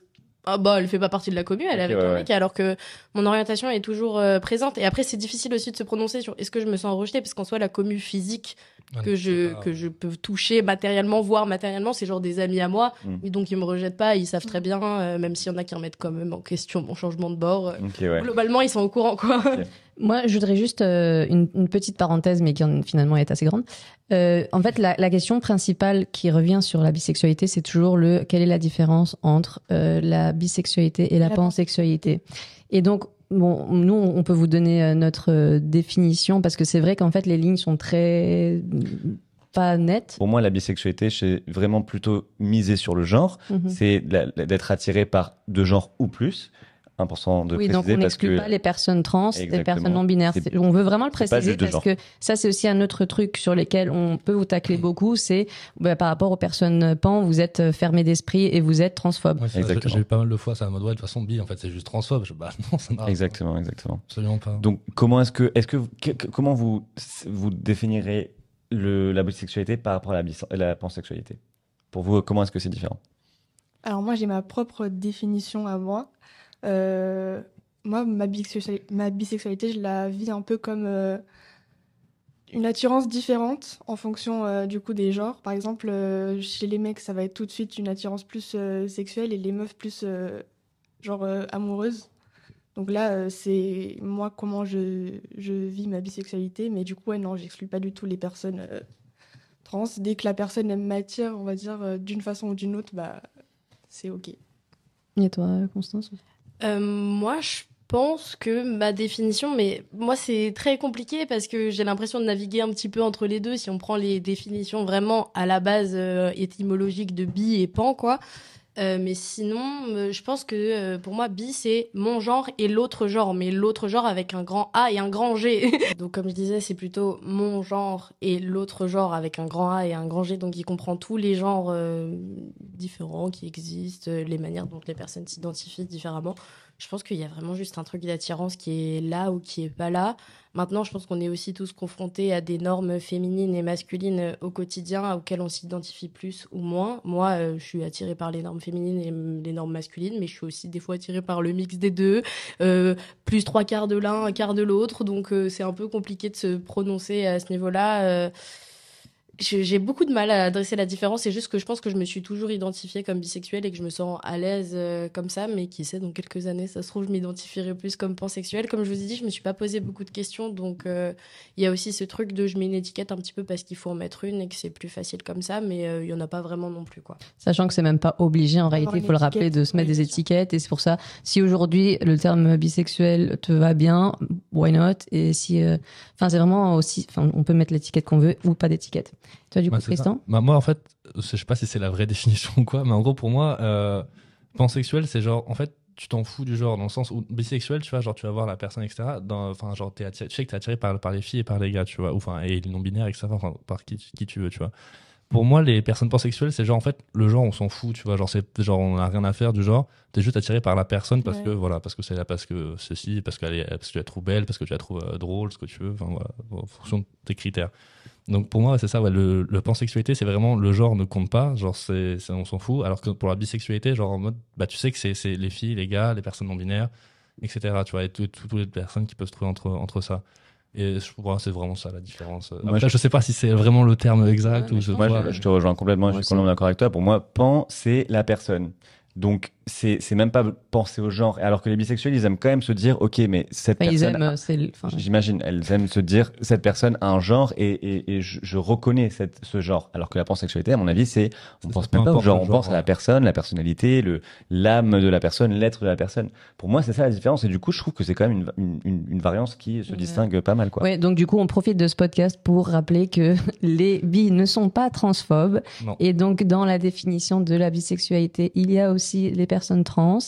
ah bah elle fait pas partie de la commune, elle est avec ouais, un ouais. mec, alors que mon orientation est toujours euh, présente. Et après c'est difficile aussi de se prononcer sur est-ce que je me sens rejetée? Parce qu'en soi la commu physique Ouais, que je que je peux toucher matériellement, voir matériellement, c'est genre des amis à moi, Mm. et donc ils me rejettent pas, ils savent très bien, euh, même s'il y en a qui remettent quand même en question mon changement de bord. euh. Globalement ils sont au courant quoi. [LAUGHS] Moi, je voudrais juste euh, une, une petite parenthèse, mais qui en- finalement est assez grande. Euh, en fait, la, la question principale qui revient sur la bisexualité, c'est toujours le quelle est la différence entre euh, la bisexualité et la La pansexualité? Et donc, bon, nous, on peut vous donner euh, notre euh, définition parce que c'est vrai qu'en fait, les lignes sont très pas nettes. Pour moi, la bisexualité, c'est vraiment plutôt miser sur le genre. Mhm. C'est d'être attiré par deux genres ou plus. Important de oui, donc on n'exclut que pas les personnes trans, les personnes non binaires. On veut vraiment le préciser parce genre. que ça, c'est aussi un autre truc sur lequel on peut vous tacler beaucoup. C'est bah, par rapport aux personnes pan, vous êtes euh, fermé d'esprit et vous êtes transphobe. Ouais. J'ai eu pas mal de fois, ça m'a dit, ouais, de toute façon, bi, en fait, c'est juste transphobe. Je, bah [LAUGHS] non, ça n'arrive exactement, exactement. absolument pas. Donc, comment est-ce que, est-ce que, vous- que- que- comment vous vous définirez le, la bisexualité par rapport à la, la pansexualité? Pour vous, comment est-ce que c'est différent? Alors moi, j'ai ma propre définition à moi. Euh, moi, ma bisexualité, je la vis un peu comme euh, une attirance différente en fonction euh, du coup des genres. Par exemple, chez les mecs, ça va être tout de suite une attirance plus sexuelle et les meufs plus genre amoureuse. Donc là, c'est moi comment je, je vis ma bisexualité, mais du coup, ouais, non, j'exclus pas du tout les personnes trans. Dès que la personne m'attire, on va dire d'une façon ou d'une autre, bah c'est ok. Et toi, Constance? Euh, moi, je pense que ma définition, mais moi, c'est très compliqué parce que j'ai l'impression de naviguer un petit peu entre les deux si on prend les définitions vraiment à la base euh, étymologique de bi et pan, quoi. Euh, mais sinon, euh, je pense que euh, pour moi, bi, c'est mon genre et l'autre genre, mais l'autre genre avec un grand A et un grand G. [LAUGHS] donc, comme je disais, c'est plutôt mon genre et l'autre genre avec un grand A et un grand G, donc il comprend tous les genres euh, différents qui existent, les manières dont les personnes s'identifient différemment. Je pense qu'il y a vraiment juste un truc d'attirance qui est là ou qui est pas là. Maintenant, je pense qu'on est aussi tous confrontés à des normes féminines et masculines au quotidien auxquelles on s'identifie plus ou moins. Moi, euh, je suis attirée par les normes féminines et les normes masculines, mais je suis aussi des fois attirée par le mix des deux, euh, plus trois quarts de l'un, un quart de l'autre. Donc, euh, c'est un peu compliqué de se prononcer à ce niveau-là. Euh, j'ai beaucoup de mal à adresser la différence. C'est juste que je pense que je me suis toujours identifiée comme bisexuelle et que je me sens à l'aise euh, comme ça. Mais qui sait, dans quelques années, ça se trouve, je m'identifierai plus comme pansexuelle. Comme je vous ai dit, je me suis pas posé beaucoup de questions. Donc, euh, il y a aussi ce truc de je mets une étiquette un petit peu parce qu'il faut en mettre une et que c'est plus facile comme ça. Mais euh, il y en a pas vraiment non plus, quoi. Sachant que c'est même pas obligé en réalité, il faut le rappeler, de se mettre oui, des étiquettes. Et c'est pour ça, si aujourd'hui le terme bisexuel te va bien, why not? Et si, euh, enfin, c'est vraiment aussi, enfin, on peut mettre l'étiquette qu'on veut ou pas d'étiquette. Toi, du coup. Tristan Bah, moi, en fait, je sais pas si c'est la vraie [LAUGHS] définition ou quoi, mais en gros, pour moi, euh, pansexuel, c'est genre, en fait, tu t'en fous du genre, dans le sens où bisexuel, tu vois, genre, tu vas voir la personne, etc. Enfin, genre, t'es attiré, tu sais que t'es attiré par, par les filles et par les gars, tu vois, ou, enfin, et les non-binaires, etc. Enfin, par qui, qui tu veux, tu vois. Pour moi, les personnes pansexuelles, c'est genre, en fait, le genre, on s'en fout, tu vois, genre, c'est genre, on a rien à faire du genre, t'es juste attiré par la personne parce Ouais. que, voilà, parce que c'est là, parce que ceci, parce, qu'elle est, parce que tu la trouves belle, parce que tu la trouves euh, drôle, ce que tu veux, enfin, voilà, en fonction de tes critères. Donc pour moi, c'est ça, ouais, le, le pansexualité, c'est vraiment le genre ne compte pas, genre c'est, on s'en fout. Alors que pour la bisexualité, genre en mode, bah tu sais que c'est, les filles, les gars, les personnes non binaires, etc. Tu vois, et tout- tout- toutes les personnes qui peuvent se trouver entre, entre ça. Et je crois que c'est vraiment ça la différence. Après, Moi, je... je- sais pas si c'est vraiment le terme exact Ouais, ou je, Moi, je, je te rejoins complètement, je suis complètement d'accord avec toi. Pour moi, pan, c'est la personne. Donc, c'est c'est même pas penser au genre. Alors que les bisexuels, ils aiment quand même se dire, ok, mais cette Enfin, personne. aiment, c'est, le- enfin, J'imagine, elles aiment se dire, cette personne a un genre et, et, et je, je reconnais cette, ce genre. Alors que la pansexualité, à mon avis, c'est, on pense même pas au genre, on genre, pense à la personne, la personnalité, le, l'âme de la personne, l'être de la personne. Pour moi, c'est ça la différence. Et du coup, je trouve que c'est quand même une, une, une variance qui se Ouais. distingue pas mal, quoi. Ouais, donc du coup, on profite de ce podcast pour rappeler que [LAUGHS] les bi ne sont pas transphobes. Non. Et donc, dans la définition de la bisexualité, il y a aussi les personnes trans.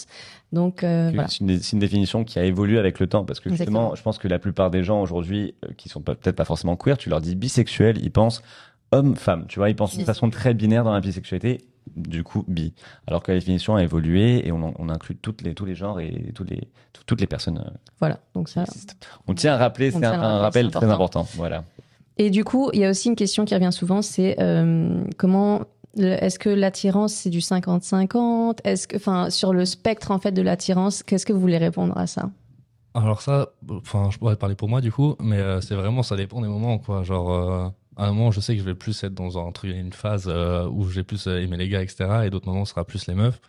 Donc, euh, voilà. C'est une, définition qui a évolué avec le temps parce que justement, Exactement. je pense que la plupart des gens aujourd'hui euh, qui sont peut-être pas forcément queer, tu leur dis bisexuel, ils pensent homme-femme, tu vois, ils pensent d'une façon très binaire dans la bisexualité, du coup bi. Alors que la définition a évolué et on, inclut toutes les, tous les genres et tous les, tout- toutes les personnes euh, Voilà. Donc ça. On tient à rappeler, c'est un, rappel très important. Voilà. Et du coup, il y a aussi une question qui revient souvent, c'est euh, comment Est-ce que l'attirance c'est du 50-50 Est-ce que, enfin, sur le spectre en fait de l'attirance, qu'est-ce que vous voulez répondre à ça? Alors ça, enfin, je pourrais parler pour moi du coup, mais euh, c'est vraiment, ça dépend des moments, quoi. Genre, euh, à un moment, je sais que je vais plus être dans un une phase euh, où j'ai plus euh, aimé les gars, etc. Et d'autres moments, ce sera plus les meufs.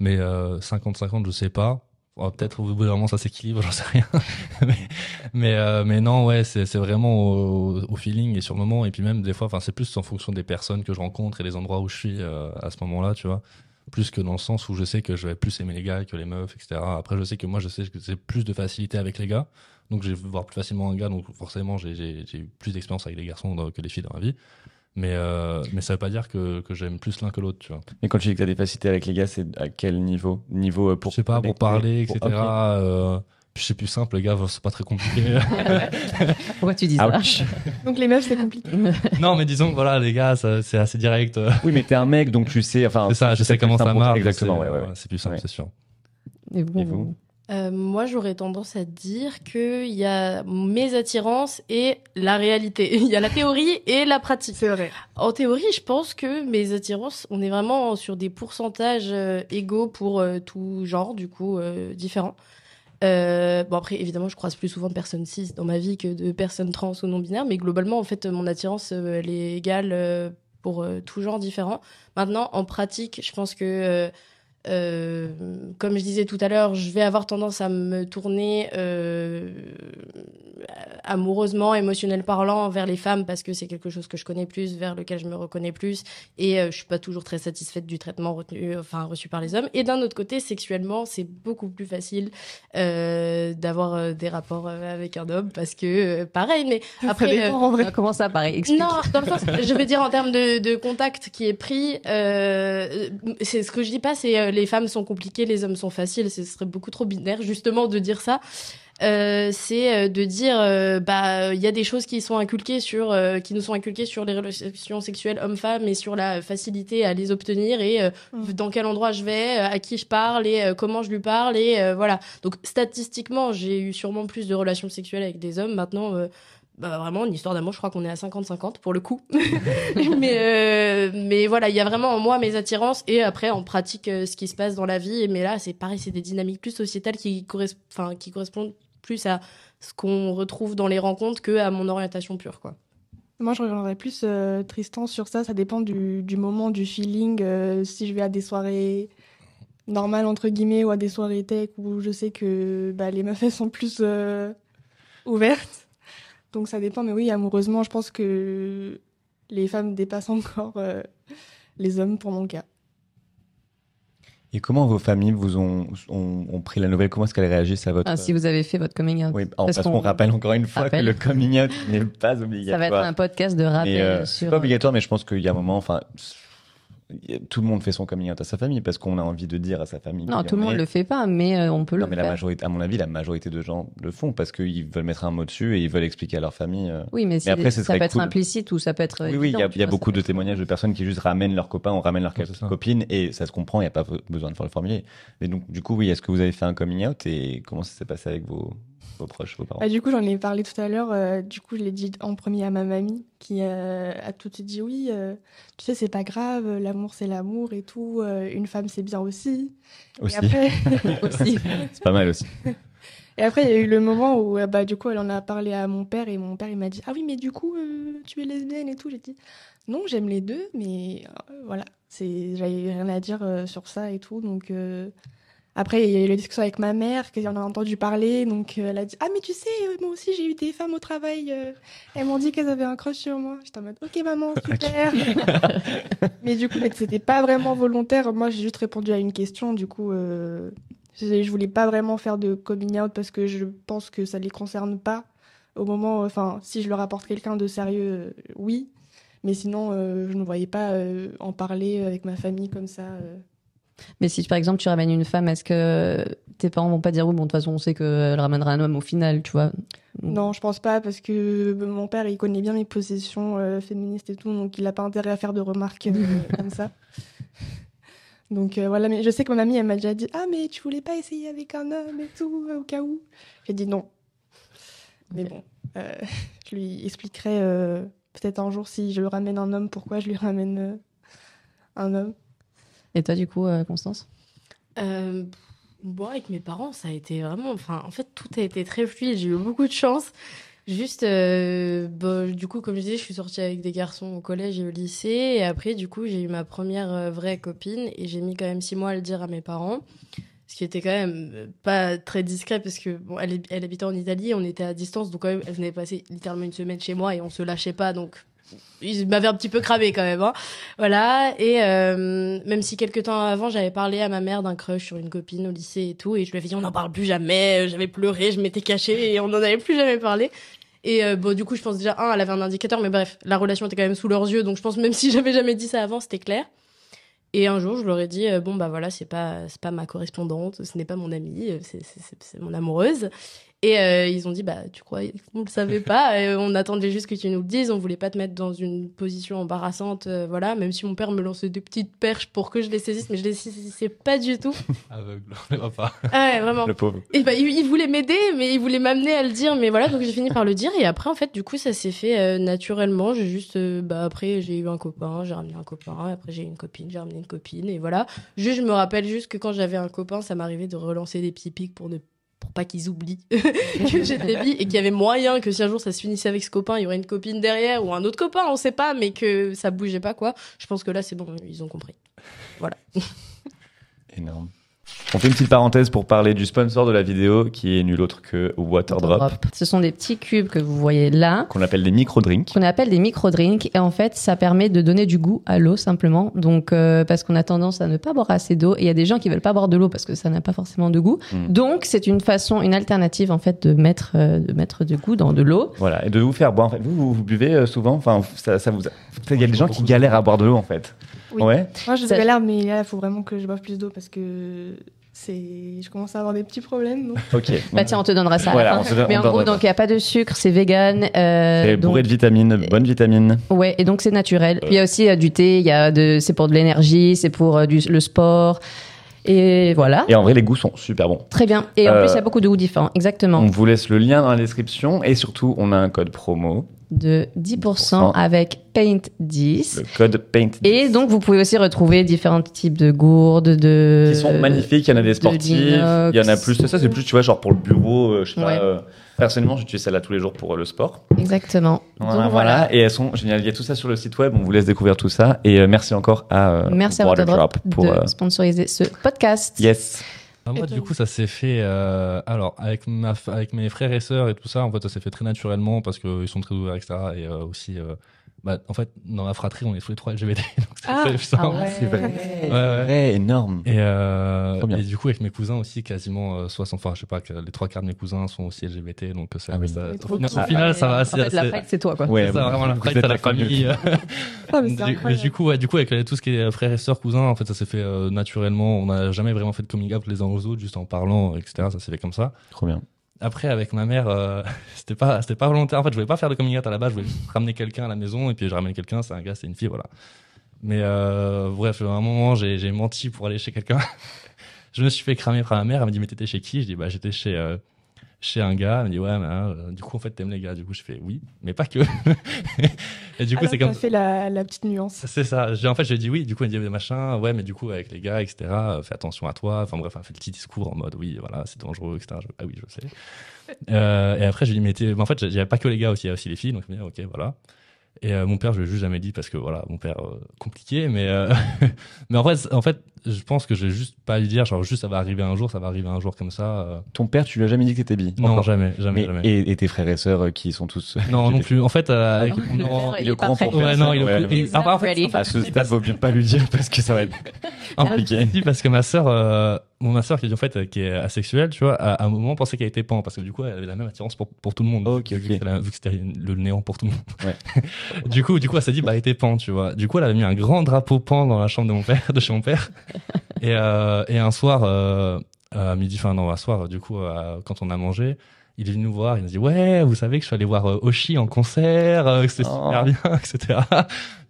Mais euh, 50-50, je sais pas. Peut-être au bout d'un moment, ça s'équilibre, [LAUGHS] j'en sais rien. mais mais, euh, non, ouais, c'est vraiment au, feeling et sur le moment. Et puis même des fois, enfin, c'est plus en fonction des personnes que je rencontre et des endroits où je suis euh, à ce moment-là, tu vois plus que dans le sens où je sais que je vais plus aimer les gars que les meufs, etc. Après, je sais que moi, je sais que j'ai plus de facilité avec les gars, donc je vais voir plus facilement un gars, donc forcément, j'ai- j'ai eu plus d'expérience avec les garçons que les filles dans ma vie. Mais, euh, mais ça veut pas dire que, que j'aime plus l'un que l'autre, tu vois. Mais quand tu dis que tu as des facilités avec les gars, c'est à quel niveau? Niveau euh, pour. Je sais pas, pour parler, etc. Ok. Euh, puis c'est plus simple, les gars, c'est pas très compliqué. [LAUGHS] Pourquoi tu dis ça? Ouch. Donc les meufs, c'est compliqué. [LAUGHS] non, mais disons que voilà, les gars, c'est assez direct. Oui, mais t'es un mec, donc tu sais. Enfin, C'est ça, je sais comment ça marche. Exactement, c'est- ouais, ouais. C'est plus simple, Ouais. c'est sûr. Et vous, Et vous? Euh, moi, j'aurais tendance à dire qu'il y a mes attirances et la réalité. [LAUGHS] Il y a la théorie et la pratique. C'est vrai. En théorie, je pense que mes attirances, on est vraiment sur des pourcentages euh, égaux pour euh, tout genre, du coup, différents. Bon, après, évidemment, je croise plus souvent de personnes cis dans ma vie que de personnes trans ou non-binaires, mais globalement, en fait, mon attirance, elle est égale pour tout genre différent. Maintenant, en pratique, je pense que, euh, comme je disais tout à l'heure, je vais avoir tendance à me tourner euh, amoureusement, émotionnel parlant vers les femmes parce que c'est quelque chose que je connais plus, vers lequel je me reconnais plus et euh, je suis pas toujours très satisfaite du traitement retenu, enfin reçu par les hommes. Et d'un autre côté, sexuellement, c'est beaucoup plus facile euh, d'avoir euh, des rapports euh, avec un homme parce que euh, pareil. Mais après, ça en vrai. Comment ça paraît Explique. non, dans le sens, je veux dire en termes de, de contact qui est pris, euh, c'est ce que je dis pas, c'est euh, les femmes sont compliquées, les hommes sont faciles. Ce serait beaucoup trop binaire justement de dire ça. Euh, c'est euh, de dire euh, bah il y a des choses qui sont inculquées sur euh, qui nous sont inculquées sur les relations sexuelles hommes-femmes et sur la facilité à les obtenir et euh, dans quel endroit je vais à qui je parle et comment je lui parle et voilà. Donc statistiquement j'ai eu sûrement plus de relations sexuelles avec des hommes. Maintenant bah vraiment une histoire d'amour je crois qu'on est à 50-50 pour le coup. [LAUGHS] [LAUGHS] Mais euh, mais voilà il y a vraiment en moi mes attirances et après on pratique euh, ce qui se passe dans la vie. Mais là c'est pareil c'est des dynamiques plus sociétales qui correspondent enfin qui correspondent plus à ce qu'on retrouve dans les rencontres que à mon orientation pure quoi Moi, je rejoindrais plus euh, Tristan sur ça. Ça dépend du, moment, du feeling. euh, si je vais à des soirées normales, entre guillemets, ou à des soirées tech où je sais que bah, les meufs, elles sont plus euh, ouvertes. Donc ça dépend. Mais oui, amoureusement, je pense que les femmes dépassent [LAUGHS] encore les hommes pour mon cas. Et comment vos familles vous ont, ont, ont pris la nouvelle? Comment est-ce qu'elles réagissent à votre. Ah, si vous avez fait votre coming out. Oui, parce, qu'on rappelle encore une fois rappelle. que le coming out n'est pas Ça obligatoire. va être un podcast de rappel euh, c'est sur. pas obligatoire, mais je pense qu'il y a un moment, enfin, tout le monde fait son coming out à sa famille parce qu'on a envie de dire à sa famille. Non, tout le on monde est. le fait pas, mais euh, on peut Non, le mais la faire. majorité, à mon avis, la majorité de gens le font parce qu'ils veulent mettre un mot dessus et ils veulent expliquer à leur famille. euh. Oui, mais, après, ça peut être cool. implicite ou ça peut être. Oui, oui, il y a, y vois, beaucoup de témoignages de personnes qui juste ramènent leurs copains ou ramènent leurs copines et ça se comprend, il n'y a pas besoin de faire le formulier. Mais donc, du coup, oui, est-ce que vous avez fait un coming out et comment ça s'est passé avec vos, vos proches, vos parents Ah, du coup, j'en ai parlé tout à l'heure. euh, du coup, je l'ai dit en premier à ma mamie qui euh, a tout de suite dit oui. euh, tu sais, c'est pas grave. L'amour, c'est l'amour et tout. une femme, c'est bien aussi. Aussi. Après, [LAUGHS] Aussi. C'est pas mal aussi. et après, il y a eu le moment où, bah, du coup, elle en a parlé à mon père et mon père, il m'a dit ah oui, mais du coup, euh, tu es lesbienne et tout. J'ai dit non, j'aime les deux, mais euh, voilà, j'avais rien à dire euh, sur ça et tout. Donc après, il y a eu la discussion avec ma mère, qu'elle en a entendu parler. Donc, euh, elle a dit Ah, mais tu sais, euh, moi aussi, j'ai eu des femmes au travail. euh, elles m'ont dit qu'elles avaient un crush sur moi. J'étais en mode Ok, maman, [LAUGHS] super. [LAUGHS] mais du coup, c'était pas vraiment volontaire. Moi, j'ai juste répondu à une question. Du coup, euh, je voulais pas vraiment faire de coming out parce que je pense que ça les concerne pas. Au moment, enfin, si je leur apporte quelqu'un de sérieux, oui. Mais sinon, euh, je ne voyais pas euh, en parler avec ma famille comme ça. Euh. Mais si par exemple tu ramènes une femme, est-ce que tes parents vont pas dire oui, bon de toute façon on sait qu'elle ramènera un homme au final, tu vois? Non, je pense pas parce que mon père il connaît bien mes positions euh, féministes et tout, donc il a pas intérêt à faire de remarques euh, [LAUGHS] comme ça. Donc euh, voilà, mais je sais que ma mamie elle m'a déjà dit ah mais tu voulais pas essayer avec un homme et tout euh, au cas où? J'ai dit non. Mais bon, euh, [LAUGHS] je lui expliquerai euh, peut-être un jour si je ramène un homme pourquoi je lui ramène euh, un homme. Et toi, du coup, euh, Constance? Euh, avec mes parents, ça a été vraiment. Enfin, en fait, tout a été très fluide. J'ai eu beaucoup de chance. Juste, euh, bah, du coup, comme je disais, je suis sortie avec des garçons au collège et au lycée. Et après, du coup, j'ai eu ma première euh, vraie copine. Et j'ai mis quand même six mois à le dire à mes parents. Ce qui était quand même pas très discret parce que bon, elle, elle habitait en Italie, on était à distance, donc quand même, elle venait passer littéralement une semaine chez moi et on se lâchait pas, donc il m'avait un petit peu cramé quand même. Hein. Voilà, et euh, même si quelques temps avant, j'avais parlé à ma mère d'un crush sur une copine au lycée et tout, et je lui avais dit on n'en parle plus jamais, j'avais pleuré, je m'étais cachée et on n'en avait plus jamais parlé. Et euh, bon, du coup, je pense déjà, un, elle avait un indicateur, mais bref, la relation était quand même sous leurs yeux, donc je pense même [LAUGHS] si j'avais jamais dit ça avant, c'était clair. Et un jour, je leur ai dit, euh, bon, bah voilà, c'est pas, c'est pas ma correspondante, ce n'est pas mon amie, euh, c'est- c'est mon amoureuse. Et euh, ils ont dit, bah, tu crois, on le savait [LAUGHS] pas, euh, on attendait juste que tu nous le dises, on voulait pas te mettre dans une position embarrassante, euh, voilà, même si mon père me lançait des petites perches pour que je les saisisse, mais je les saisissais pas du tout. [LAUGHS] Aveugle, on les voit pas. Ah ouais, vraiment. Le pauvre. Et bah, il, il voulait m'aider, mais il voulait m'amener à le dire. Mais voilà, donc j'ai fini par le dire. Et après, en fait, du coup, ça s'est fait euh, naturellement. J'ai juste, euh, bah, après, j'ai eu un copain, j'ai ramené un copain. Après, j'ai eu une copine, j'ai ramené une copine. Et voilà. Juste, je me rappelle juste que quand j'avais un copain, ça m'arrivait de relancer des petits pics pour ne pas qu'ils oublient [LAUGHS] que j'étais bi et qu'il y avait moyen que si un jour ça se finissait avec ce copain, il y aurait une copine derrière ou un autre copain, on sait pas, mais que ça bougeait pas quoi. Je pense que là c'est bon, ils ont compris. Voilà. [LAUGHS] Énorme. On fait une petite parenthèse pour parler du sponsor de la vidéo qui est nul autre que Waterdrop, Ce sont des petits cubes que vous voyez là, qu'on appelle des micro-drinks. qu'on appelle des micro-drinks. Et en fait, ça permet de donner du goût à l'eau simplement. Donc, euh, parce qu'on a tendance à ne pas boire assez d'eau. Et il y a des gens qui veulent pas boire de l'eau parce que ça n'a pas forcément de goût. Mm. Donc, c'est une façon, une alternative en fait de mettre, euh, de mettre du goût dans de l'eau. Voilà, et de vous faire boire. En fait, vous, vous, vous buvez euh, souvent. Enfin, ça, ça vous. Il y a des gens qui galèrent à boire de l'eau en fait. Oui. Ouais. Moi, je Ça- galère, mais là, il faut vraiment que je boive plus d'eau parce que c'est, je commence à avoir des petits problèmes. donc. [LAUGHS] Ok. Bah tiens, on te donnera ça. à la Voilà, fin. on se donne- Mais en gros, donc il y a pas de sucre, c'est vegan. euh, C'est donc- bourré de vitamines, bonnes vitamines. Ouais, et donc c'est naturel. Puis il y a aussi euh, du thé, il y a de, c'est pour de l'énergie, c'est pour euh, du, le sport. Et voilà. Et en vrai, les goûts sont super bons. Très bien. Et en Euh, plus, il y a beaucoup de goûts différents. Exactement. On vous laisse le lien dans la description et surtout, on a un code promo, De 10% avec Paint 10. le code PAINT. Et donc, vous pouvez aussi retrouver différents types de gourdes, de. Qui sont magnifiques, il y en a des de sportifs, il y en a plus. Ça, c'est plus, tu vois, genre pour le bureau, euh, je sais Ouais. pas. Personnellement, j'utilise celle-là tous les jours pour euh, le sport. Exactement. Voilà, Donc, voilà. Et elles sont géniales. Il y a tout ça sur le site web. On vous laisse découvrir tout ça. Et euh, merci encore à euh, Merci à Waterdrop pour. de euh, sponsoriser ce podcast. yes. Ah, moi, du coup, ça s'est fait. euh, alors, avec, ma, f- avec mes frères et sœurs et tout ça, en fait, ça s'est fait très naturellement parce qu'ils sont très ouverts, etc. Et euh, aussi, euh, bah, en fait, dans ma fratrie, on est tous les trois LGBT. [LAUGHS] Donc, c'est Ah, très simple. ah ouais. C'est vrai. Ouais, énorme. Et, euh, et du coup, avec mes cousins aussi, quasiment euh, 60, enfin, je sais pas, que les trois quarts de mes cousins sont aussi LGBT, donc euh, ça, Ah oui. ça- au, final, cool. au final, ça va. En c'est- fait, la c'est- Pride, c'est toi, quoi. Ouais, c'est ça, vraiment la êtes c'est la la famille. [LAUGHS] Ah, mais c'est Du- mais incroyable. du coup, ouais, du coup, avec les- tout ce qui est frères et sœurs, cousins, en fait, ça s'est fait euh, naturellement. On n'a jamais vraiment fait de coming out les uns aux autres, juste en parlant, etc. Ça s'est fait comme ça. Trop bien. Après, avec ma mère, euh, [LAUGHS] c'était pas, c'était pas volontaire. En fait, je voulais pas faire de coming out à la base. Je voulais ramener quelqu'un à la maison et puis je ramène quelqu'un. C'est un gars, c'est une fille, voilà. Mais euh, bref, à un moment, j'ai, j'ai menti pour aller chez quelqu'un. [LAUGHS] je me suis fait cramer par ma mère. Elle me dit, mais t'étais chez qui? Je dis, bah, j'étais chez, euh, chez un gars. Elle me dit, ouais, mais hein, euh, du coup, en fait, t'aimes les gars. Du coup, je fais, oui, mais pas que. [LAUGHS] et du coup, c'est comme fait la, la petite nuance. c'est ça. En fait, j'ai dit oui. Du coup, elle dit mais machin. Ouais, mais du coup, avec les gars, etc. euh, Fais attention à toi. Enfin bref, elle fait le petit discours en mode oui, voilà, c'est dangereux, etc. Je- ah oui, je sais. [LAUGHS] Euh, et après, je lui dis mais, t'es- mais en fait, il a pas que les gars aussi, il y a aussi les filles. Donc je me dis ok, voilà. Et euh, mon père, je lui ai juste jamais dit parce que voilà, mon père compliqué. Mais [LAUGHS] mais en fait, en fait, je pense que je vais juste pas lui dire genre juste ça va arriver un jour, ça va arriver un jour comme ça. euh. Ton père, tu lui as jamais dit que t'étais bi? Non, Encore. jamais, jamais, Mais- jamais. Et, et tes frères et sœurs euh, qui sont tous. Non, non plus. En fait, euh, avec- Le non, il est au pas courant pour. Ouais, non, il est au Ouais. courant. Et- He's enfin, en fait, ready. À ce stade, vaut bien pas lui dire parce que ça va être [LAUGHS] compliqué. Si, parce que ma sœur, euh, bon, ma sœur qui est en fait euh, qui est asexuelle, tu vois, à, à un moment pensait qu'elle était pan parce que du coup elle avait la même attirance pour, pour tout le monde. Ok, Vu que ok. la- vu que c'était le néant pour tout le monde. Ouais. [LAUGHS] du coup, du coup, elle s'est dit bah elle était pan, tu vois. Du coup, elle avait mis un grand drapeau pan dans la chambre de mon père, de chez mon père. Et euh, et un soir, euh, à midi, enfin non, un soir, du coup, euh, quand on a mangé. Il est venu nous voir, il nous dit ouais, vous savez que je suis allé voir euh, Oshi en concert, euh, que c'était Oh. super bien, [LAUGHS] etc.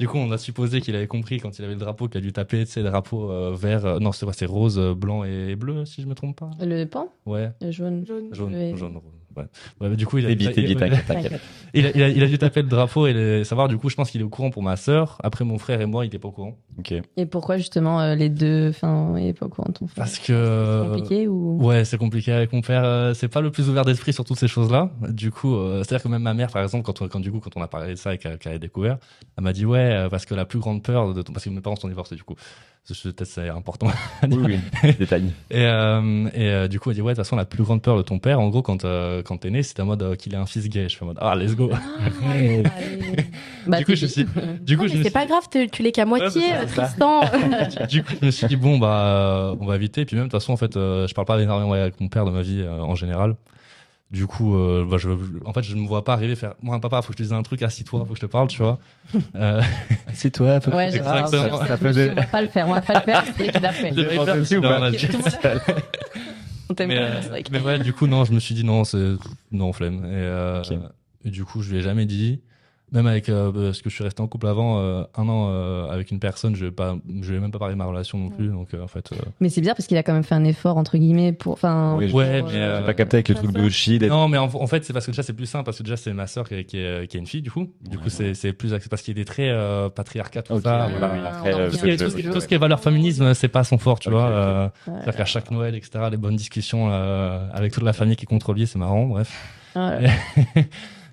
Du coup, on a supposé qu'il avait compris quand il avait le drapeau qu'il a dû taper, tu sais, le drapeau euh, vert, euh, non, c'est quoi, c'est rose, blanc et bleu, si je me trompe pas. Le pan Ouais, Le jaune. Jaune. jaune, jaune, Ouais. Ouais, du coup, il a, il dû taper le drapeau et le- savoir. Du coup, je pense qu'il est au courant pour ma sœur. Après, mon frère et moi, il était pas au courant. Et pourquoi justement euh, les deux, enfin, et pas courant ton frère Parce que compliqué ou Ouais, c'est compliqué avec mon père. euh, c'est pas le plus ouvert d'esprit sur toutes ces choses-là. Du coup, euh, c'est-à-dire que même ma mère, par exemple, quand, on- quand du coup, quand on a parlé de ça et qu'elle a découvert, elle m'a dit ouais, euh, parce que la plus grande peur de ton... parce que mes parents sont divorcés du coup. Je- Peut-être c'est important. à [LAUGHS] dire. Oui, oui. Détail. Et, euh, et euh, du coup, elle dit ouais, de toute façon, la plus grande peur de ton père, en gros, quand euh, quand t'es né, c'était en mode euh, qu'il ait un fils gay. Je fais en mode ah, let's go. [LAUGHS] Bah, du coup, je suis, du coup, Non, je mais me c'est suis- pas grave, tu l'es qu'à moitié, Ouais, euh. Tristan. [LAUGHS] du coup, je me suis dit bon bah euh, on va éviter. Puis même de toute façon, en fait, euh, je parle pas énormément avec mon père de ma vie euh, en général. Du coup, euh, bah, je, en fait, je me vois pas arriver faire. Moi, papa, faut que je te dise un truc. Assis-toi, faut que je te parle, tu vois. [LAUGHS] Euh... [LAUGHS] Assis-toi. Faut... Ouais, j'ai- Exactement. ça peut On va pas le faire, on va pas le faire. C'est qu'il a fait. Je devrais faire aussi ou pas [LAUGHS] On t'aime mais, pas, euh, c'est vrai que- mais ouais, du coup, non, je me suis dit non, c'est non flemme. Et, euh, et du coup, je lui ai jamais dit. Même avec euh, parce que je suis resté en couple avant euh, un an euh, avec une personne, je vais pas, je vais même pas parler de ma relation non plus. Donc euh, en fait, euh, Mais c'est bien parce qu'il a quand même fait un effort entre guillemets pour, enfin. Oui, ouais, pour, mais euh, euh, J'ai pas capté avec le truc de d'être- Non, mais en, en fait, c'est parce que déjà c'est plus simple parce que déjà c'est ma sœur qui, est- qui, est, qui est une fille du coup. Du coup, c'est c'est plus parce qu'il est très euh, patriarcat tout ça. voilà. après, euh, Tout ce qui est- tout tout ce qui valeur féminisme, c'est pas son fort, tu vois. ok. euh, Ouais. C'est-à-dire qu'à chaque Noël, etc., les bonnes discussions euh, avec toute la famille qui est contrôlée, c'est marrant, bref. [LAUGHS]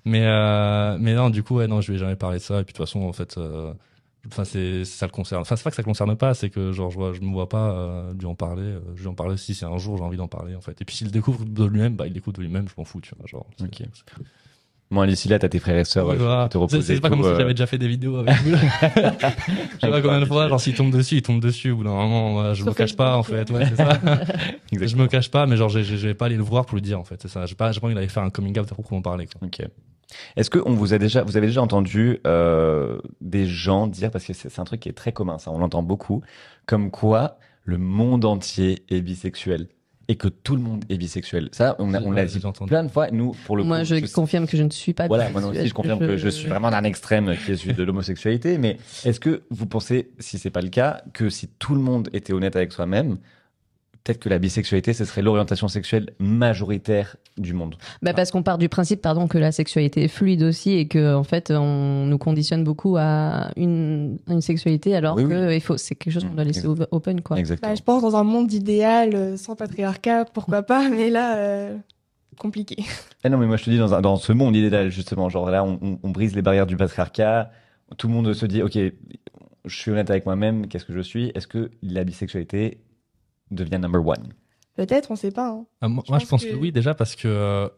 mais euh, mais non, du coup, ouais, non, je lui ai jamais parlé de ça. Et puis de toute façon, en fait, euh, enfin, c'est ça le concerne. Enfin, c'est pas que ça le concerne pas, c'est que genre je vois, je me vois pas euh, lui en parler. euh, je lui en parler si c'est un jour j'ai envie d'en parler, en fait. Et puis s'il le découvre de lui-même, bah il découvre de lui-même, je m'en fous, tu vois. Genre. Ok. Bon, d'ici là, t'as tes frères et sœurs. Ouais, euh, voilà. te reposer C'est pas comme tout, si euh, j'avais déjà fait des vidéos avec vous. [LAUGHS] Je sais pas combien de fois, genre s'il tombe dessus, il tombe dessus. Bout d'un moment, voilà, je Sur me cache pas en fait. Ouais, c'est ça. [LAUGHS] je me cache pas, mais genre je vais pas aller le voir pour lui dire en fait. C'est ça. J'ai pas, j'ai pas envie d'aller faire un coming out pour en parler. Quoi. Ok. Est-ce que on vous a déjà, vous avez déjà entendu euh, des gens dire, parce que c'est un truc qui est très commun, ça, on l'entend beaucoup, comme quoi le monde entier est bisexuel et que tout le monde est bisexuel. Ça, on, l'a dit plein de fois. Nous, pour le Moi, coup, je je- confirme que je ne suis pas. Voilà, moi aussi, je confirme que je suis vraiment d'un extrême qui est celui de l'homosexualité. Mais est-ce que vous pensez, si c'est pas le cas, que si tout le monde était honnête avec soi-même, peut-être que la bisexualité, ce serait l'orientation sexuelle majoritaire du monde Bah parce qu'on part du principe, pardon, que la sexualité est fluide aussi et que en fait on nous conditionne beaucoup à une, une sexualité alors Oui, que il faut, c'est quelque chose qu'on doit laisser Exact. open quoi. Exactement. Bah, je pense dans un monde idéal, euh, sans patriarcat, pourquoi pas, mais là, euh, compliqué. Ah non, mais moi je te dis, dans, un- dans ce monde idéal, justement, genre là, on, on- on brise les barrières du patriarcat, tout le monde se dit, ok, je suis honnête avec moi-même, qu'est-ce que je suis? Est-ce que la bisexualité devient number one? Peut-être, on sait pas. hein. Ah, moi, Je moi, je pense que... que- oui, déjà parce que euh,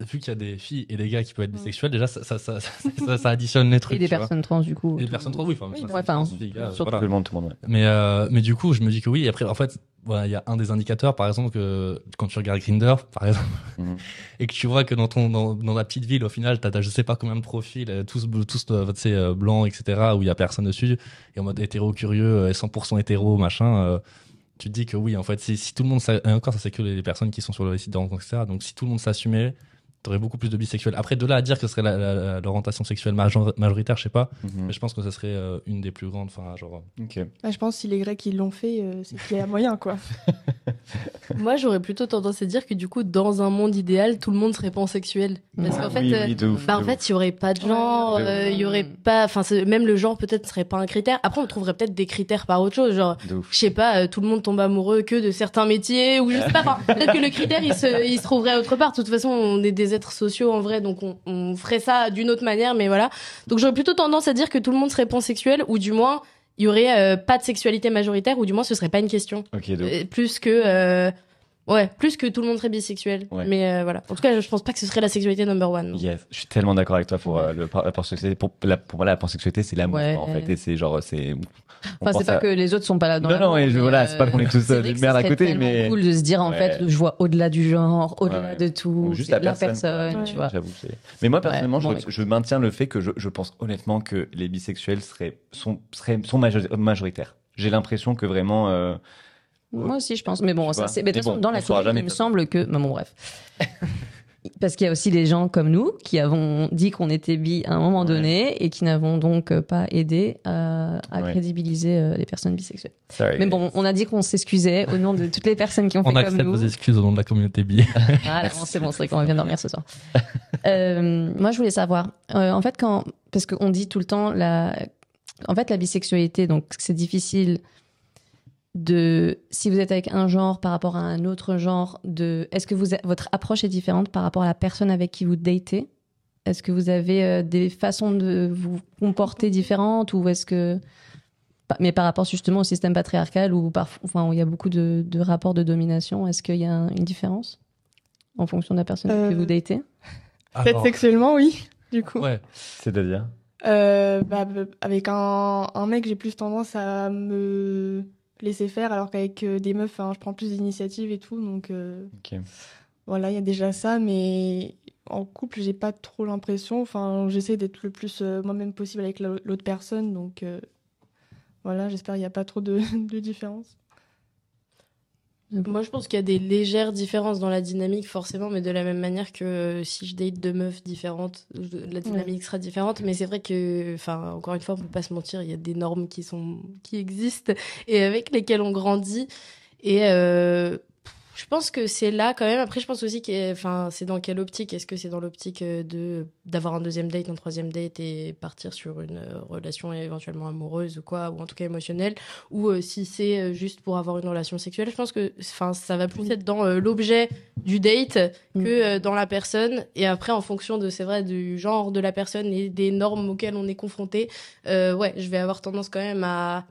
vu qu'il y a des filles et des gars qui peuvent être bisexuels, déjà ça, ça, [LAUGHS] ça, ça, ça additionne les trucs. Et des vois. personnes trans du coup. Et des personnes trans, oui. Enfin, enfin. Mais, euh, mais du coup, je me dis que oui. Et après, en fait, voilà, il y a un des indicateurs, par exemple, que quand tu regardes Grinder, par exemple, Mhm. [LAUGHS] et que tu vois que dans ton dans, dans ta petite ville, au final, t'as, t'as je sais pas combien de profils, euh, tous tous euh, blancs, etc., où il y a personne dessus, et en mode hétéro curieux, euh, 100% hétéro, machin. euh, tu te dis que oui, en fait, si, tout le monde, et encore, ça c'est que les personnes qui sont sur le site de etc. Donc, si tout le monde s'assumait, t'aurais beaucoup plus de bisexuels. Après, de là à dire que ce serait l'orientation sexuelle major- majoritaire, je sais pas, Mhm. mais je pense que ce serait euh, une des plus grandes. Enfin, genre. Ok. Bah, je pense que si les Grecs ils l'ont fait, euh, c'est qu'il y a moyen, quoi. [LAUGHS] Moi, j'aurais plutôt tendance à dire que du coup, dans un monde idéal, tout le monde serait pansexuel. Parce qu'en fait, oui, euh, oui, de ouf, bah, de en fait, il y aurait pas de genre, Ouais. euh, il y aurait pas, enfin, même le genre peut-être serait pas un critère. Après, on trouverait peut-être des critères par autre chose, genre, je sais pas, euh, tout le monde tombe amoureux que de certains métiers ou je sais pas. Peut-être que le critère il se, il se trouverait autre part. De toute façon, on est des êtres sociaux en vrai, donc on, on ferait ça d'une autre manière, mais voilà. Donc j'aurais plutôt tendance à dire que tout le monde serait pansexuel ou du moins il y aurait euh, pas de sexualité majoritaire ou du moins ce serait pas une question. Ok, de ouf. Euh, plus que euh, ouais plus que tout le monde serait bisexuel Ouais. mais euh, voilà en tout cas je pense pas que ce serait la sexualité number one non. Yes, je suis tellement d'accord avec toi pour euh, le, la pansexualité. Pour, la, pour moi, la pansexualité, c'est l'amour, Ouais. en fait. Et c'est genre, c'est. Enfin, c'est pas à- que les autres sont pas là dans Non, la non, et je- voilà, c'est pas qu'on est tous, c'est euh, merdes ce à côté, mais- cool de se dire en Ouais. fait, je vois au-delà du genre, au-delà Ouais. de tout, Ou juste c'est la personne. Ouais. tu vois. J'avoue, c'est- Mais moi, personnellement, bon, je, je maintiens le fait que je, je pense honnêtement que les bisexuels seraient, sont, seraient, sont major- majoritaires. J'ai l'impression que vraiment. Moi aussi, je pense. Mais bon, ça, c'est. Mais de toute façon, bon, dans on la jamais, il me semble que. Mais bon, bref. [LAUGHS] Parce qu'il y a aussi les gens comme nous qui avons dit qu'on était bi à un moment donné et qui n'avons donc euh, pas aidé à, à Ouais. crédibiliser euh, les personnes bisexuelles. Sorry. Mais bon, on a dit qu'on s'excusait au nom de toutes les personnes qui ont On fait comme accepte nous. vos excuses au nom de la communauté bi. Ah, non, c'est bon, c'est vrai qu'on va bien dormir ce soir. Euh, moi, je voulais savoir, euh, en fait, quand, parce qu'on dit tout le temps, la, en fait, la bisexualité, donc c'est difficile de, si vous êtes avec un genre par rapport à un autre genre, de, est-ce que vous, votre approche est différente par rapport à la personne avec qui vous datez? Est-ce que vous avez euh, des façons de vous comporter différentes ou est-ce que, mais par rapport justement au système patriarcal où, parfois, enfin, il y a beaucoup de, de rapports de domination, est-ce qu'il y a un- une différence en fonction de la personne que Euh, vous datez? Peut-être sexuellement, oui, du coup. Ouais. C'est-à-dire? Euh, bah, avec un, un mec, j'ai plus tendance à me laisser faire, alors qu'avec euh, des meufs, hein, je prends plus d'initiative et tout. Donc euh, voilà, il y a déjà ça, mais en couple, j'ai pas trop l'impression. Enfin, j'essaie d'être le plus euh, moi-même possible avec la- l'autre personne. Donc voilà, j'espère qu'il n'y a pas trop de, [LAUGHS] de différence. Moi, je pense qu'il y a des légères différences dans la dynamique, forcément, mais de la même manière que euh, si je date deux meufs différentes, la dynamique sera différente. Mais c'est vrai que, enfin, encore une fois, on peut pas se mentir, il y a des normes qui sont, qui existent et avec lesquelles on grandit. Et euh, je pense que c'est là quand même. Après, je pense aussi que, enfin, c'est dans quelle optique? Est-ce que c'est dans l'optique euh, de d'avoir un deuxième date, un troisième date et partir sur une euh, relation éventuellement amoureuse ou quoi, ou en tout cas émotionnelle, ou euh, si c'est juste pour avoir une relation sexuelle? Je pense que, enfin, ça va plus être dans euh, l'objet du date que euh, dans la personne. Et après, en fonction de, c'est vrai, du genre de la personne et des normes auxquelles on est confronté, euh, ouais, je vais avoir tendance quand même à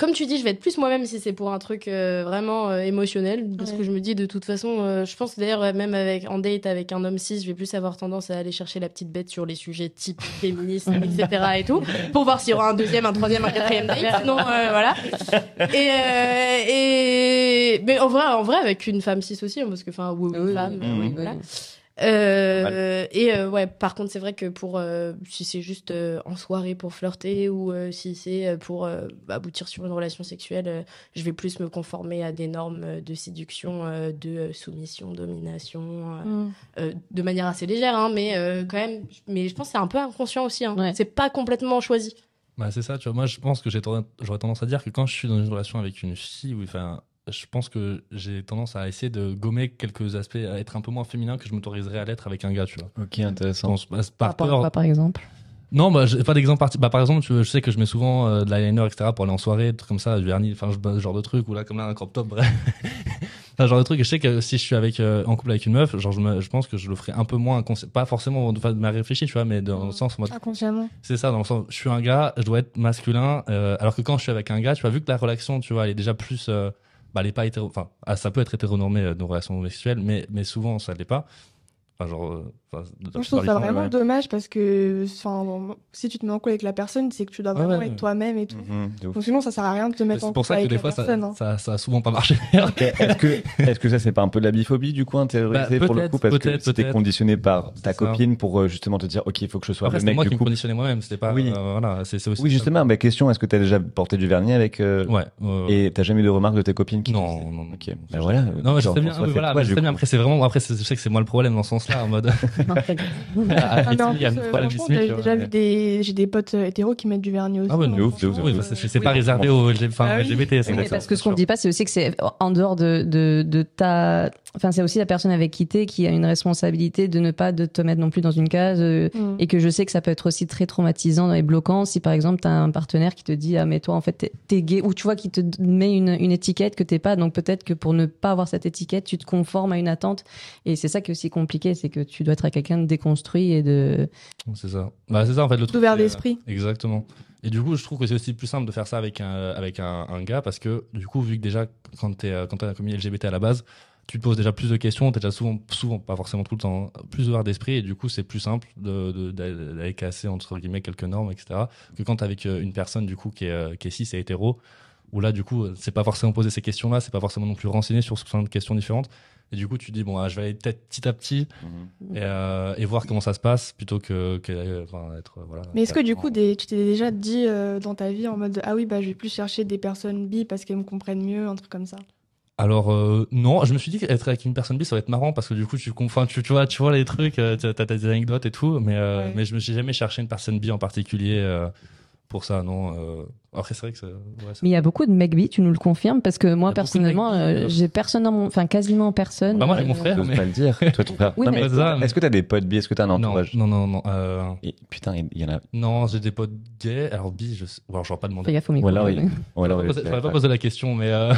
comme tu dis, je vais être plus moi-même si c'est pour un truc euh, vraiment euh, émotionnel. Parce Ouais. que je me dis, de toute façon, euh, je pense d'ailleurs, même avec, en date avec un homme cis, je vais plus avoir tendance à aller chercher la petite bête sur les sujets type [LAUGHS] féministe, etc. et tout, pour voir s'il y aura un deuxième, un troisième, un quatrième date. Sinon, euh, voilà. Et, euh, et, mais en vrai, en vrai, avec une femme cis aussi, hein, parce que, enfin, ou une femme, oui, oui, voilà. Euh, et euh, ouais, par contre, c'est vrai que pour euh, si c'est juste euh, en soirée pour flirter ou euh, si c'est pour euh, aboutir sur une relation sexuelle, euh, je vais plus me conformer à des normes de séduction, euh, de soumission, domination, euh, Mm. euh, de manière assez légère, hein, mais euh, quand même. Mais je pense que c'est un peu inconscient aussi. Hein. C'est pas complètement choisi. Bah, c'est ça, tu vois. Moi, je pense que j'aurais tendance à dire que quand je suis dans une relation avec une fille, ou enfin, je pense que j'ai tendance à essayer de gommer quelques aspects, à être un peu moins féminin que je m'autoriserais à l'être avec un gars, tu vois. Ok, intéressant. Pense, bah, par Par rapport à peur. quoi, par exemple? Non, bah, j'ai pas d'exemple parti. Bah, par exemple, tu je sais que je mets souvent euh, de l'eyeliner, etc., pour aller en soirée, des trucs comme ça, du vernis, enfin, ce genre de truc, ou là, comme là, un crop top, bref. [LAUGHS] Enfin, genre de truc, et je sais que si je suis avec, euh, en couple avec une meuf, genre, je, me- je pense que je le ferai un peu moins, pas forcément de façon de réfléchi, tu vois, mais dans le sens, en mode, Inconsciemment. c'est ça, dans le sens, je suis un gars, je dois être masculin, euh, alors que quand je suis avec un gars, tu vois, vu que la relation, tu vois, elle est déjà plus, euh, bah, elle pas hétéro, enfin, ah, ça peut être hétéronormé, euh, nos relations homosexuelles, mais, mais souvent, ça l'est pas. Enfin, genre, euh, enfin, de- Moi, je trouve ça vraiment ouais. dommage parce que enfin, si tu te mets en couple avec la personne, c'est que tu dois vraiment ouais. être toi-même et tout. Ouf. Donc sinon, ça sert à rien de te mettre en C'est pour couple ça que avec des fois, ça, hein. ça, ça a souvent pas marché. [LAUGHS] Est-ce que, est-ce que ça, c'est pas un peu de la biphobie, du coup, intériorisé Bah, pour le peut-être, coup Parce que peut-être, c'était conditionné par ta ça. copine pour euh, justement te dire, OK, il faut que je sois Après, le mec moi du qui me conditionnais moi-même, c'était pas. Oui. euh, voilà, c'est c'est aussi. Oui, justement, ma question, est-ce que tu as déjà porté du vernis avec. euh, Ouais. Et t'as jamais eu de remarques de tes copines qui Non, non, non. Ok, ben voilà. Non, mais je sais bien. Après, c'est vraiment, après, c'est- je sais que c'est moi le problème dans ce sens-là, en mode. [LAUGHS] Ah, il y a j'ai ouais. déjà vu des, j'ai des potes euh, hétéros qui mettent du vernis aussi. Ah ouais, de ouf, de ouf. franchement, Oui, euh, c'est pas réservé aux LGBT, Ah parce que ce qu'on dit pas, c'est aussi que c'est en dehors de, de, de ta. Enfin, c'est aussi la personne avec qui t'es qui a une responsabilité de ne pas de te mettre non plus dans une case. euh, Mm. Et que je sais que ça peut être aussi très traumatisant et bloquant si par exemple t'as un partenaire qui te dit ah mais toi en fait t'es- t'es gay ou tu vois qui te met une, une étiquette que t'es pas donc peut-être que pour ne pas avoir cette étiquette tu te conformes à une attente et c'est ça qui est aussi compliqué c'est que tu dois être à quelqu'un de déconstruit et de C'est ça. Bah, c'est ça, en fait, le truc. D'ouvert c'est, euh, d'esprit. Exactement. Et du coup, je trouve que c'est aussi plus simple de faire ça avec un, avec un, un gars parce que, du coup, vu que déjà, quand t'es, euh, quand la communauté LGBT à la base, tu te poses déjà plus de questions, t'es déjà souvent, souvent, pas forcément tout le temps, hein, plus ouvert d'esprit et du coup, c'est plus simple de, de- d'aller casser, entre guillemets, quelques normes, etc. que quand t'es avec euh, une personne, du coup, qui est, qui est cis et hétéro, où là, du coup, c'est pas forcément poser ces questions-là, c'est pas forcément non plus renseigner sur plein de questions différentes. Et du coup, tu te dis, bon, ah, je vais aller peut-être petit à petit Mhm. et, euh, et voir comment ça se passe plutôt que, que enfin, être, euh, voilà. Mais est-ce que du coup, des, tu t'es déjà dit euh, dans ta vie en mode ah oui bah je vais plus chercher des personnes bi parce qu'elles me comprennent mieux, un truc comme ça? Alors euh, non, je me suis dit qu'être avec une personne bi ça va être marrant parce que du coup tu confonds, tu, tu vois, tu vois les trucs, euh, t'as t'as des anecdotes et tout, mais euh, Ouais. mais je me suis jamais cherché une personne bi en particulier euh, pour ça, non. euh. Après c'est vrai que ça, ouais, ça- Mais il y a beaucoup de mecs bi, tu nous le confirmes Parce que moi, personnellement, euh, j'ai personne dans mon. Enfin, quasiment personne. Bah, moi, avec mon Euh, frère, J'ose mais- pas le dire. Toi, ton frère. [LAUGHS] Oui, Non, mais- Est-ce que t'as des potes bi Est-ce que t'as un non, entourage? non, non, non. euh, Et putain, il y en a. non, j'ai des potes gays. Alors bi, je, sais- ou alors j'aurais pas demandé. Fais gaffe au micro. Ou alors, il- ou alors, Faudrait pas pas poser la question, mais euh,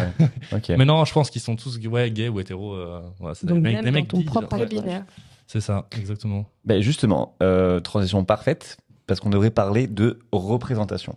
Ouais. [LAUGHS] Mais non, je pense qu'ils sont tous ouais gays ou hétéros. euh, ouais, c'est des Donc, dans mecs ton bi, propre binaire. C'est ça, exactement. Ben justement, euh, transition parfaite, parce qu'on devrait parler de représentation.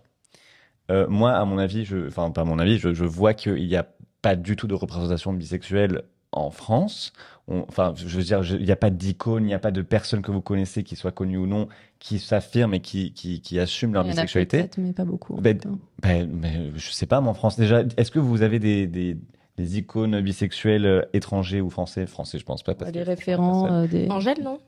Euh, moi, à mon avis, je, enfin pas à mon avis, je, je vois qu'il n'y a pas du tout de représentation bisexuelle en France. On- Enfin, je veux dire, il n'y a pas d'icône, il n'y a pas de personne que vous connaissez, qui soit connue ou non, qui s'affirme et qui, qui, qui assume leur Il y en a bisexualité. peut-être, mais pas beaucoup. en Ben, ben, ben, je sais pas, moi en France déjà, est-ce que vous avez des, des, des icônes bisexuelles euh, étrangers ou français? Français, je pense pas. Parce Des que- référents, euh, des. Angèle, non?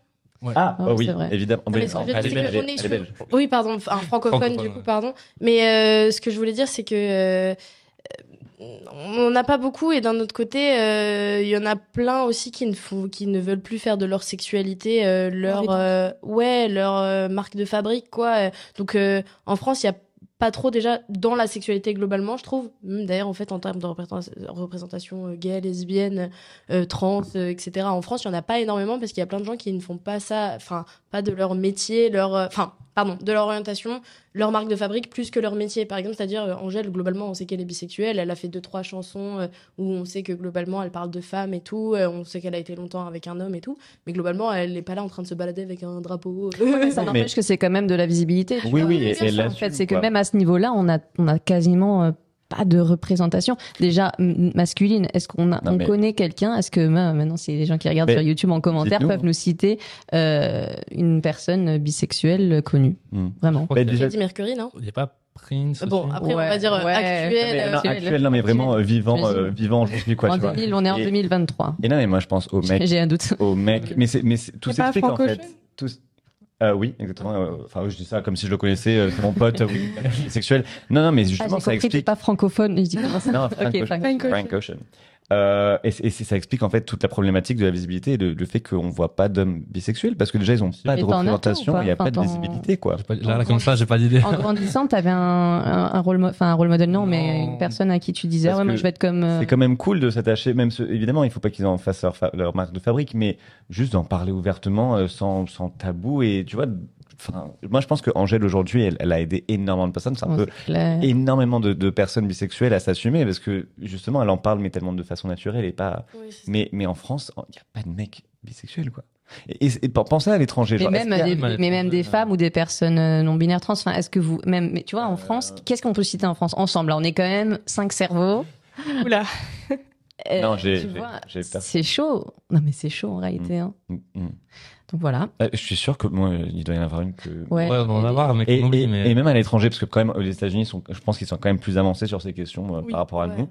Ah, Ah, bah oui, vrai. évidemment. Non, mais ce que je veux elle dire, est c'est belge, que elle on est- est elle est sur- belge. Oui, pardon, un francophone, Francophone, du coup, ouais. pardon. Mais euh, ce que je voulais dire, c'est que euh, on n'a pas beaucoup, et d'un autre côté, euh, il y en a plein aussi qui ne font, qui ne veulent plus faire de leur sexualité euh, leur, euh, ouais, leur euh, marque de fabrique, quoi. Donc, euh, en France, il y a pas trop déjà dans la sexualité globalement, je trouve. Même D'ailleurs, en fait, en termes de représenta- représentation euh, gay, lesbienne, euh, trans, euh, etc. En France, il y en a pas énormément parce qu'il y a plein de gens qui ne font pas ça, enfin, pas de leur métier, leur, enfin, pardon, de leur orientation, leur marque de fabrique plus que leur métier. Par exemple, c'est-à-dire euh, Angèle, globalement, on sait qu'elle est bisexuelle. Elle a fait deux trois chansons euh, où on sait que globalement, elle parle de femmes et tout. euh, on sait qu'elle a été longtemps avec un homme et tout. Mais globalement, elle n'est pas là en train de se balader avec un drapeau. Ça Mais- n'empêche que c'est quand même de la visibilité. Oui, vois. oui, C'est et- ça, et elle en fait, c'est que même à ce niveau-là, on a, on a quasiment euh, pas de représentation. Déjà masculine. Est-ce qu'on a, Non, on mais- connaît quelqu'un? Est-ce que ma- maintenant, si les gens qui regardent Mais sur YouTube en commentaire peuvent nous citer euh, une personne bisexuelle connue, Hmm. vraiment a- déjà- Freddie Mercury, non? Il n'y a pas Prince. Bon, aussi après, on va dire euh, ouais. actuel. Mais, euh, non, actuel. actuel, non, mais vraiment euh, vivant, euh, vivant aujourd'hui, quoi, En tu vois. 2000, on est en Et- 2023. Et non, mais moi, je pense aux mecs, [LAUGHS] J'ai un doute. aux mecs. Mais c'est, mais c'est- tout s'explique, en fait. Tout, euh, oui, exactement. euh, Enfin, je dis ça comme si je le connaissais, euh, c'est mon pote, euh, oui, [LAUGHS] sexuel. Non, non, mais Ah, justement, ça explique. pas francophone. Je dis comment ça Non, Frank Ok, Ocean. Frank. Frank Ocean. Euh, et c'est- et c'est- ça explique en fait toute la problématique de la visibilité et le, le fait qu'on voit pas d'hommes bisexuels parce que déjà ils ont pas de représentation, il y a pas de visibilité quoi. J'ai pas- Là, là, comme ça, j'ai pas d'idée. En grandissant, t'avais un, un, un rôle, enfin un rôle modèle, non, mais une personne à qui tu disais, ouais, moi je vais être comme. euh, C'est quand même cool de s'attacher, même ce- évidemment, il faut pas qu'ils en fassent leur, leur marque de fabrique, mais juste d'en parler ouvertement, euh, sans, sans tabou. Et tu vois, enfin, moi je pense que Angèle aujourd'hui, elle, elle a aidé énormément de personnes. C'est un bon, peu énormément de, de personnes bisexuelles à s'assumer parce que justement, elle en parle, mais tellement de façon naturelle et pas. Oui. Mais, mais en France, il n'y a pas de mec bisexuel, quoi. Et, et, et pensez à l'étranger. Mais genre, même, des, mais même des femmes ou des personnes euh, non binaires trans. Enfin, est-ce que vous, même, mais tu vois, en France, qu'est-ce qu'on peut citer en France ensemble? Là, on est quand même cinq cerveaux. Oula. Euh, Non, j'ai-. C'est chaud. Non, mais c'est chaud en réalité. hein. Mm, mm. Donc voilà. Euh, Je suis sûr que moi, il doit y en avoir une que. Ouais. Ouais, on en a marre, mais Et, et- mais- et même à l'étranger, parce que quand même, les États-unis, sont, je pense qu'ils sont quand même plus avancés sur ces questions euh, Oui, par rapport à ouais. nous.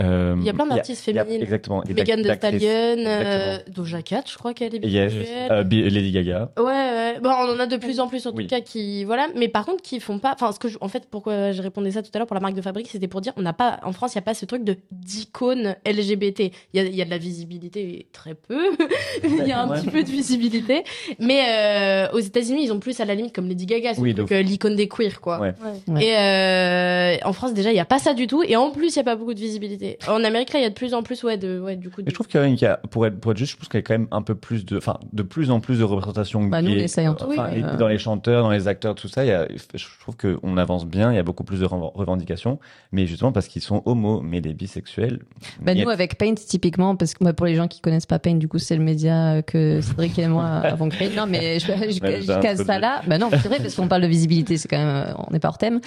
Euh, Il y a plein d'artistes féminines. Exactement. Megan Thee. Stallion, euh. Doja Cat, je crois qu'elle est Yes. Euh, Lady Gaga. Ouais, ouais. Bon, on en a de plus en plus en Oui. tout cas qui voilà, mais par contre qui font pas. Enfin, ce que je... en fait, pourquoi je répondais ça tout à l'heure pour la marque de fabrique, c'était pour dire on n'a pas en France, il y a pas ce truc de d'icône LGBT. Il y a, il y a de la visibilité très peu. [LAUGHS] Il y a un Ouais. petit peu de visibilité, mais euh, aux États-Unis, ils ont plus à la limite comme Lady Gaga, c'est Oui, euh, l'icône des queers quoi. Ouais. Ouais. Et euh, en France déjà, il y a pas ça du tout, et en plus, il y a pas beaucoup de visibilité. En Amérique là, il y a de plus en plus ouais de ouais du coup. De- je trouve qu'il y a, qu'il y a- pour être, pour être juste, je trouve qu'il y a quand même un peu plus de, enfin, de plus en plus de représentation Bah, nous, on essaye en tout et Euh, dans les chanteurs, dans les acteurs, tout ça, il y a, je trouve qu'on avance bien, il y a beaucoup plus de rev- revendications, mais justement parce qu'ils sont homos, mais les bisexuels. Bah, a- nous, avec Paint, typiquement, parce que bah, pour les gens qui connaissent pas Paint, du coup, c'est le média euh, que Cédric et moi [LAUGHS] avons créé. Non, mais je, je, Ouais, je j'ai un case peu ça de- là. Bah non, c'est vrai, parce qu'on parle de visibilité, c'est quand même, euh, on n'est pas hors thème.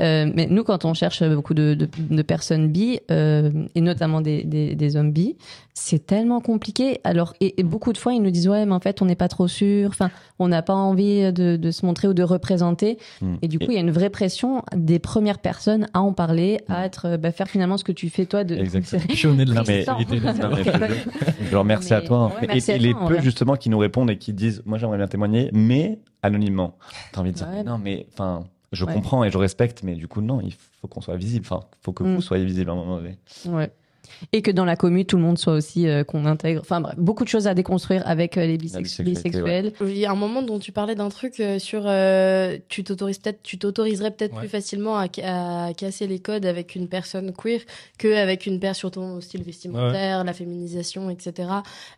Euh, mais nous, quand on cherche beaucoup de, de, de personnes bi, euh, et notamment des, des, bi, c'est tellement compliqué. Alors, et, et beaucoup de fois, ils nous disent, ouais, mais en fait, on n'est pas trop sûr. Enfin, on n'a pas envie de, de se montrer ou de représenter. Hmm. Et du coup, il y a une vraie pression des premières personnes à en parler, à être, euh, bah, faire finalement ce que tu fais toi de. Exactement. [LAUGHS] Pionnier de Non, mais- [LAUGHS] je, [LAUGHS] je leur remercie à toi. hein. ouais, Et- merci et, à les toi, peu vrai. justement qui nous répondent et qui disent, moi j'aimerais bien témoigner, mais anonymement. T'as envie de dire, Ouais. mais non, mais enfin, je Ouais. comprends et je respecte, mais du coup non, il faut qu'on soit visible. Enfin, faut que Mm. vous soyez visible à un moment donné. Ouais. Et que dans la commu, tout le monde soit aussi euh, qu'on intègre. Enfin bref, beaucoup de choses à déconstruire avec euh, les bisex- bisexuels. Il y a un moment dont tu parlais d'un truc euh, sur euh, tu t'autorises peut-être tu t'autoriserais peut-être Ouais. plus facilement à, ca- à casser les codes avec une personne queer que avec une personne sur ton style vestimentaire, la féminisation, etc.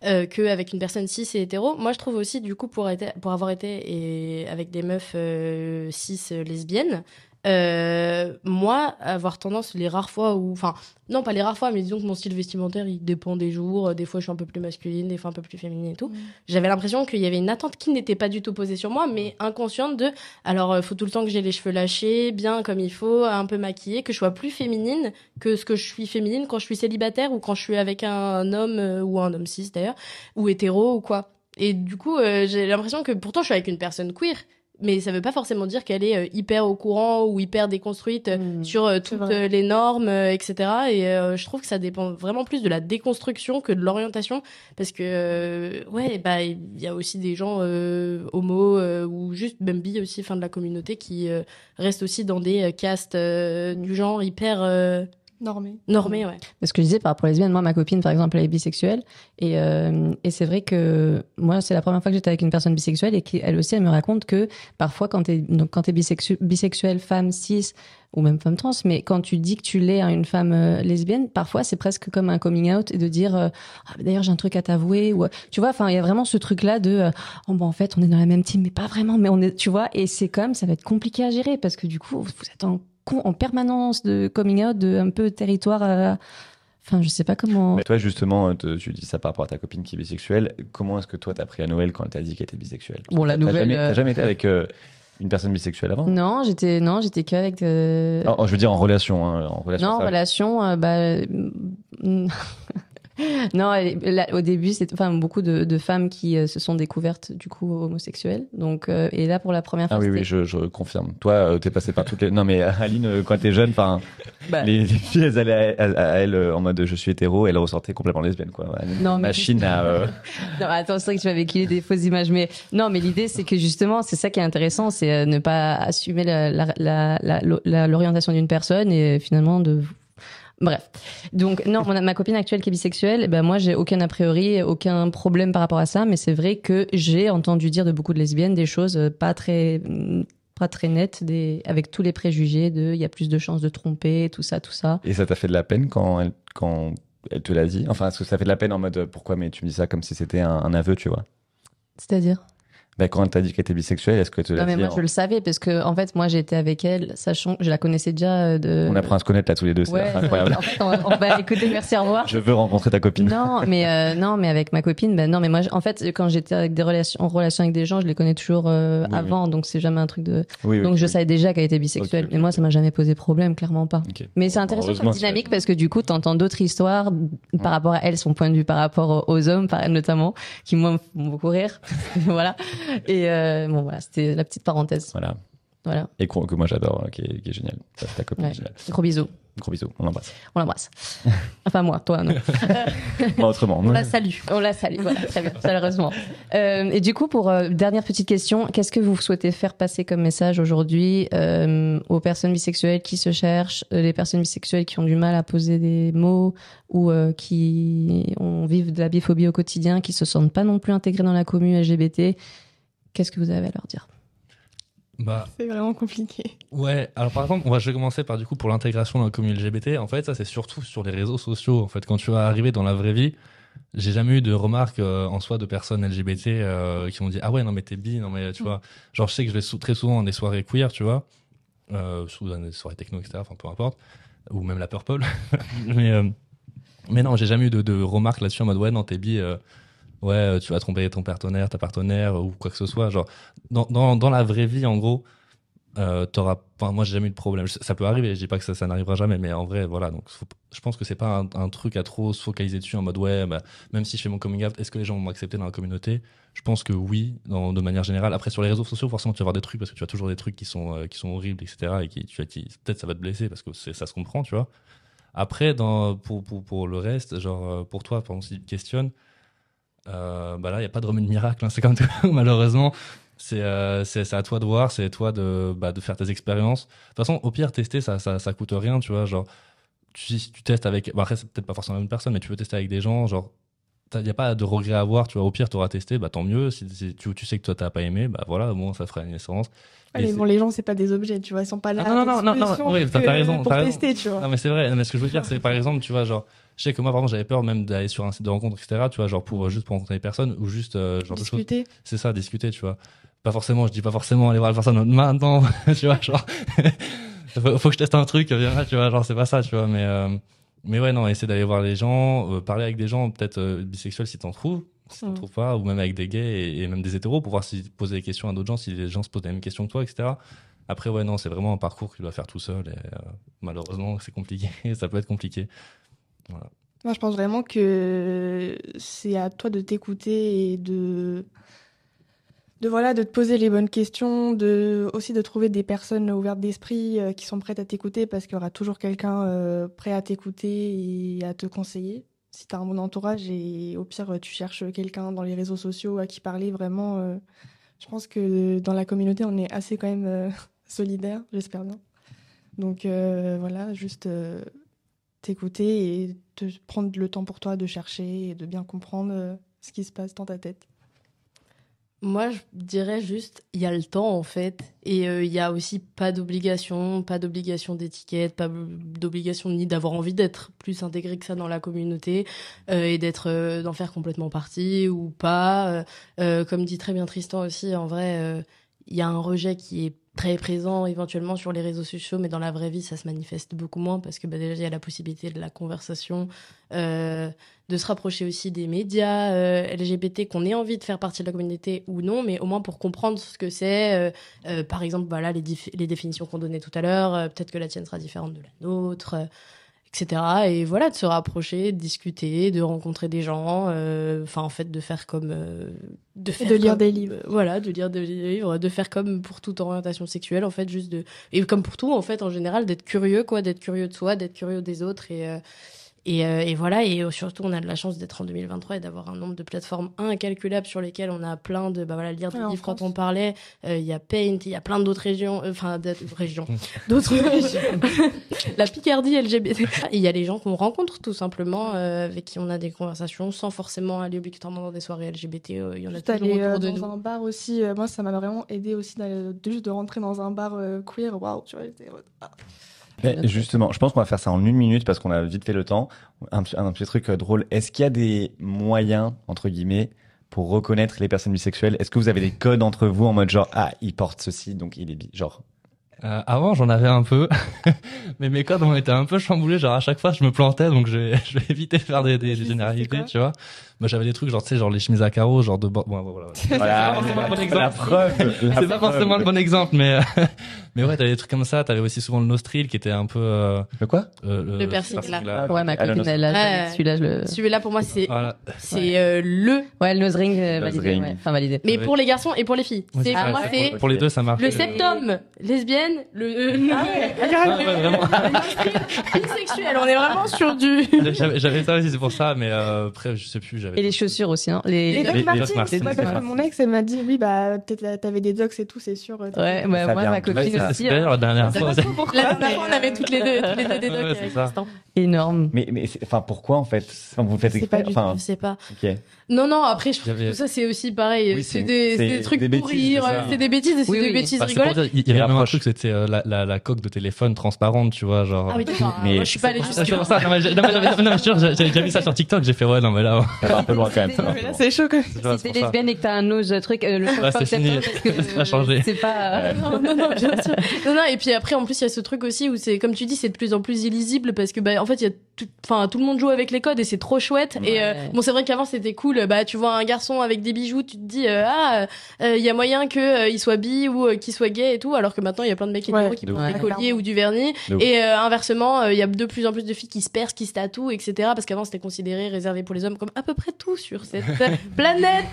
Euh, que avec une personne cis et hétéro. Moi, je trouve aussi du coup pour être, pour avoir été et avec des meufs euh, cis euh, lesbiennes. Euh, moi, avoir tendance les rares fois où, enfin, non pas les rares fois, mais disons que mon style vestimentaire il dépend des jours. Des fois, je suis un peu plus masculine, des fois un peu plus féminine et tout. J'avais l'impression qu'il y avait une attente qui n'était pas du tout posée sur moi, mais inconsciente de, alors, il faut tout le temps que j'ai les cheveux lâchés, bien comme il faut, un peu maquillée, que je sois plus féminine que ce que je suis féminine quand je suis célibataire ou quand je suis avec un homme euh, ou un homme cis d'ailleurs, ou hétéro ou quoi. Et du coup, euh, j'ai l'impression que pourtant je suis avec une personne queer, mais ça veut pas forcément dire qu'elle est euh, hyper au courant ou hyper déconstruite euh, sur euh, toutes les normes, etc. Et je trouve que ça dépend vraiment plus de la déconstruction que de l'orientation, parce que ouais, bah il y a aussi des gens homo ou juste même bi aussi, fin de la communauté, qui restent aussi dans des castes du genre hyper Normé. normés, ouais. Ce que je disais par rapport aux lesbiennes, moi, ma copine, par exemple, elle est bisexuelle. Et, euh, et c'est vrai que moi, c'est la première fois que j'étais avec une personne bisexuelle et qu'elle aussi, elle me raconte que parfois, quand t'es, donc, quand t'es bisexu- bisexuelle, femme, cis, ou même femme trans, mais quand tu dis que tu l'es à une femme euh, lesbienne, parfois, c'est presque comme un coming out et de dire, euh, ah, d'ailleurs, j'ai un truc à t'avouer, ou, tu vois, enfin, il y a vraiment ce truc-là de, euh, oh, bah, en fait, on est dans la même team, mais pas vraiment, mais on est, tu vois, et c'est comme, ça va être compliqué à gérer parce que du coup, vous êtes en, en permanence de coming out, de un peu territoire, euh, Enfin, je sais pas comment. Mais toi, justement, te- tu dis ça par rapport à ta copine qui est bisexuelle. Comment est-ce que toi, t'as pris à Noël quand elle t'a dit qu'elle était bisexuelle? Bon, la T'as nouvelle, jamais- euh, T'as jamais été avec euh, une personne bisexuelle avant? Non, j'étais non, j'étais qu'avec. euh, Non, je veux dire en relation. hein, en relation non, ça- relation, euh, bah. [LAUGHS] non, là, au début, c'est enfin beaucoup de, de femmes qui euh, se sont découvertes du coup homosexuelles. Donc, euh, et là pour la première fois. Ah oui, oui, je, je confirme. Toi, euh, t'es passé par toutes les. Non, mais euh, Aline, quand t'es jeune, enfin, Bah. les, les filles, elles allaient à, à- à elle en mode je suis hétéro, et elles ressortaient complètement lesbiennes, quoi. Non, mais- machine à. euh, [LAUGHS] Non, attends, c'est vrai que tu véhiculé des fausses images, mais non, mais l'idée c'est que justement, c'est ça qui est intéressant, c'est ne pas assumer la- la- la- l'orientation d'une personne et finalement de. Bref. Donc, non, mon- ma copine actuelle qui est bisexuelle, ben moi, j'ai aucun a priori, aucun problème par rapport à ça, mais c'est vrai que j'ai entendu dire de beaucoup de lesbiennes des choses euh, pas très, mm, pas très nettes, des, avec tous les préjugés de il y a plus de chances de tromper, tout ça, tout ça. Et ça t'a fait de la peine quand elle, quand elle te l'a dit? Enfin, est-ce que ça fait de la peine en mode euh, pourquoi, mais tu me dis ça comme si c'était un, un aveu, tu vois? C'est-à-dire? Bah, Quand elle t'a dit qu'elle était bisexuelle, est-ce que tu Non, l'as mais dit moi, en- je le savais parce que, en fait, moi, j'étais avec elle, sachant que je la connaissais déjà euh, de. On apprend à se connaître là tous les deux, c'est incroyable. [LAUGHS] En fait, on va, on va écouter, merci, au revoir. Je veux rencontrer ta copine. Non, mais euh, non, mais avec ma copine, ben non, mais moi, en fait, quand j'étais avec des relations, en relation avec des gens, je les connais toujours euh, Oui, avant, donc c'est jamais un truc de. Oui, donc je savais déjà qu'elle était bisexuelle, mais moi, ça m'a jamais posé problème, clairement pas. Mais c'est intéressant comme dynamique parce que du coup, t'entends d'autres histoires par rapport à elle, son point de vue par rapport aux hommes, notamment, qui moi me font beaucoup rire, [LAUGHS] voilà. Et euh, bon, voilà, c'était la petite parenthèse. Voilà. Voilà. Et qu'on- que moi j'adore, qui est, qui est génial. Ta copine Ouais. géniale. Gros bisous. Gros bisous, on l'embrasse. On l'embrasse. [LAUGHS] Enfin moi, toi non. [LAUGHS] Moi, autrement. On la salue. On la salue, voilà, très bien, chaleureusement. Euh, et du coup, pour euh, dernière petite question, qu'est-ce que vous souhaitez faire passer comme message aujourd'hui euh, aux personnes bisexuelles qui se cherchent, euh, les personnes bisexuelles qui ont du mal à poser des mots ou euh, qui ont, vivent de la biphobie au quotidien, qui se sentent pas non plus intégrées dans la commune LGBT Qu'est-ce que vous avez à leur dire? Bah, C'est vraiment compliqué. Ouais, alors par exemple, on va, je vais commencer par du coup pour l'intégration dans la communauté LGBT. En fait, ça c'est surtout sur les réseaux sociaux. En fait, quand tu vas arriver dans la vraie vie, j'ai jamais eu de remarques euh, en soi de personnes LGBT euh, qui m'ont dit ah ouais non mais t'es bi, non mais tu vois. Genre je sais que je vais sou- très souvent dans des soirées queer, tu vois, euh, dans des soirées techno etc. Enfin peu importe, ou même la purple. [LAUGHS] mais euh, mais non, j'ai jamais eu de, de remarques là-dessus en mode ouais non t'es bi. Ouais, euh, tu vas tromper ton partenaire, ta partenaire ou quoi que ce soit. Genre, dans, dans, dans la vraie vie, en gros, euh, t'auras. Enfin, moi, j'ai jamais eu de problème. Ça peut arriver. Je dis pas que ça, ça n'arrivera jamais, mais en vrai, voilà. Donc, je pense que c'est pas un, truc à trop se focaliser dessus en mode ouais, bah, même si je fais mon coming out, est-ce que les gens vont m'accepter dans la communauté? Je pense que oui, dans, de manière générale. Après, sur les réseaux sociaux, forcément, tu vas avoir des trucs parce que tu as toujours des trucs qui sont euh, qui sont horribles, etc. Et qui, tu qui- peut-être ça va te blesser parce que ça se comprend, tu vois. Après, dans, pour, pour, pour le reste, genre, euh, pour toi, exemple, si tu te questionnes, euh, bah là, il n'y a pas de remède miracle, hein, c'est comme tout, [LAUGHS] malheureusement. C'est euh, à toi de voir, c'est à toi de, bah, de faire tes expériences. De toute façon, au pire, tester, ça, ça, ça coûte rien, tu vois. Genre, tu, tu testes avec. Bah après, c'est peut-être pas forcément une personne, mais tu peux tester avec des gens. Genre, il n'y a pas de regret à avoir. Tu vois, au pire, tu auras testé, bah tant mieux. Si, tu, tu sais que toi, t'as pas aimé, bah voilà, bon, ça fera une essence. Ouais, mais bon, les gens, c'est pas des objets, tu vois, ils sont pas là. Ah, non, non, non, non, non, oui, t'as que- t'as raison. Pour raison. tester, tu vois. Non, mais c'est vrai. Non, mais ce que je veux dire, c'est par [LAUGHS] exemple, tu vois, genre, je sais que moi, par exemple, j'avais peur même d'aller sur un site de rencontre, etc., tu vois, genre pour euh, juste pour rencontrer des personnes ou juste, euh, genre. Discuter. C'est ça, discuter, tu vois. Pas forcément, je dis pas forcément aller voir la personne maintenant, [LAUGHS] tu vois, genre, [LAUGHS] faut, faut que je teste un truc, viens là, tu vois, genre, c'est pas ça, tu vois, mais, euh, mais ouais, non, essayer d'aller voir les gens, euh, parler avec des gens, peut-être euh, bisexuels si t'en trouves, si t'en Mm. trouves pas, ou même avec des gays et, et même des hétéros pour voir si poser des questions à d'autres gens, si les gens se posent les mêmes questions que toi, etc. Après, ouais, non, c'est vraiment un parcours que tu dois faire tout seul et euh, malheureusement, c'est compliqué, [LAUGHS] ça peut être compliqué. Voilà. Moi, je pense vraiment que c'est à toi de t'écouter et de, de voilà, de te poser les bonnes questions, de aussi de trouver des personnes ouvertes d'esprit euh, qui sont prêtes à t'écouter parce qu'il y aura toujours quelqu'un euh, prêt à t'écouter et à te conseiller. Si tu un bon entourage et au pire tu cherches quelqu'un dans les réseaux sociaux à qui parler vraiment, euh, je pense que dans la communauté on est assez quand même euh, [LAUGHS] solidaire, j'espère bien. Donc euh, voilà, juste t'écouter et te prendre le temps pour toi de chercher et de bien comprendre ce qui se passe dans ta tête. Moi, je dirais juste, il y a le temps en fait, et euh, il y a aussi pas d'obligation, pas d'obligation d'étiquette, pas d'obligation ni d'avoir envie d'être plus intégré que ça dans la communauté euh, et d'être, euh, d'en faire complètement partie ou pas. Comme dit très bien Tristan aussi, en vrai, il y a un rejet qui est très présent éventuellement sur les réseaux sociaux, mais dans la vraie vie, ça se manifeste beaucoup moins parce que bah, déjà, il y a la possibilité de la conversation, euh, de se rapprocher aussi des médias euh, LGBT, qu'on ait envie de faire partie de la communauté ou non, mais au moins pour comprendre ce que c'est. euh, par exemple, voilà, les, définitions qu'on donnait tout à l'heure, peut-être que la tienne sera différente de la nôtre. Etc. Et voilà, de se rapprocher, de discuter, de rencontrer des gens, euh, enfin en fait de faire comme... euh, de, faire de lire comme- des livres. euh, voilà, de lire des livres, de faire comme pour toute orientation sexuelle, en fait, juste de... Et comme pour tout, en fait, en général, d'être curieux, quoi, d'être curieux de soi, d'être curieux des autres et... euh, et, euh, et voilà, et euh, surtout, on a de la chance d'être en 2023 et d'avoir un nombre de plateformes incalculables sur lesquelles on a plein de, bah voilà, lire des livres quand on parlait. euh, Il y a Paint, il y a plein d'autres régions, euh, enfin, d'autres régions, d'autres régions. la Picardie LGBT. Et il y a les gens qu'on rencontre tout simplement, euh, avec qui on a des conversations sans forcément aller obligatoirement dans des soirées LGBT. euh, Il y en a aller autour euh, de dans nous. un bar aussi, euh, moi ça m'a vraiment aidé aussi de, juste de rentrer dans un bar euh, queer, waouh, tu vois, j'étais ah. Mais justement, je pense qu'on va faire ça en une minute parce qu'on a vite fait le temps. Un, petit- un petit truc euh, drôle. Est-ce qu'il y a des moyens, entre guillemets, pour reconnaître les personnes bisexuelles? Est-ce que vous avez des codes entre vous en mode genre, ah, il porte ceci, donc il est bi Genre, Euh, avant, j'en avais un peu, [LAUGHS] mais mes codes ont été un peu chamboulés. Genre à chaque fois, je me plantais, donc je vais, [LAUGHS] je vais éviter de faire des, des, des généralités, tu vois. Moi, j'avais des trucs genre, tu sais, genre les chemises à carreaux, genre de bord. Bon, voilà. Voilà, c'est pas forcément le bon la exemple. preuve, la C'est pas forcément le bon exemple, mais [LAUGHS] mais ouais, t'avais des trucs comme ça. T'avais aussi souvent le nostril qui était un peu. Euh, le quoi Le piercing, là. Ouais, ma copine, elle a Ouais. celui-là, je le. Celui-là, pour moi, c'est Voilà. c'est euh, le. Ouais, le nose ring, euh, Nose validé. ring. ouais. Enfin, validé. Mais pour les garçons et pour les filles. Ouais, C'est moi, c'est- c'est pour- les deux, ça marche. Le septum, lesbienne, le. euh, Ah ouais, [LAUGHS] vraiment. bisexuel. On est vraiment sur du. J'avais j'avais ça aussi, c'est pour ça, mais euh, après, je sais plus. Et les chaussures aussi, hein. Les, Les Doc les Martens, Doc Martens, ouais, parce que mon ex, elle m'a dit, oui, bah, peut-être t'avais des docs et tout, c'est sûr. euh, Ouais, bah, moi, ma copine Ouais, aussi. d'ailleurs la dernière Ça fois. passe pas pourquoi. La dernière fois, on avait toutes les deux, toutes les deux des docs Ouais. Tristan. Énorme. Mais, mais c'est- enfin, pourquoi en fait? Enfin, Vous faites Je sais pas exprès du enfin, tout, je sais pas. Ok. Non, non, après, je trouve J'avais- que ça, c'est aussi pareil. Oui, c'est des, trucs des pour bêtises, rire. c'est des bêtises et c'est Oui, des bêtises Bah, rigolotes. dire, il y avait même un truc, c'était euh, la, la, la coque de téléphone transparente, tu vois, genre. Ah oui, d'accord. [LAUGHS] Mais- Moi, je suis pas allée Ah, c'est jusque pour ça, non, mais j'avais- déjà vu ça sur TikTok, j'ai fait ouais, non, mais là, Ça va un peu loin quand même. c'est chaud quand même. pas- Si t'es lesbienne et que t'as un nose truc, euh, le Ouais, fuck c'est a changé. C'est pas. [LAUGHS] non, non, non, bien sûr. Non, non, et puis après, en plus, il y a ce truc aussi où c'est, comme tu dis, c'est de plus en plus illisible parce que, bah, en fait, il y a tout, enfin, tout le monde joue avec les codes et c'est trop chouette. Et, euh, Ouais. bon, c'est vrai qu'avant, c'était cool. Bah, tu vois un garçon avec des bijoux, tu te dis, euh, ah, euh, il y a moyen que euh, il soit bi ou euh, qu'il soit gay et tout, alors que maintenant, il y a plein de mecs hétéros Ouais. qui De ouf. des colliers ou du vernis. Et euh, inversement, euh, il y a de plus en plus de filles qui se percent, qui se tatouent, etc. Parce qu'avant, c'était considéré réservé pour les hommes comme à peu près tout sur cette [LAUGHS] planète.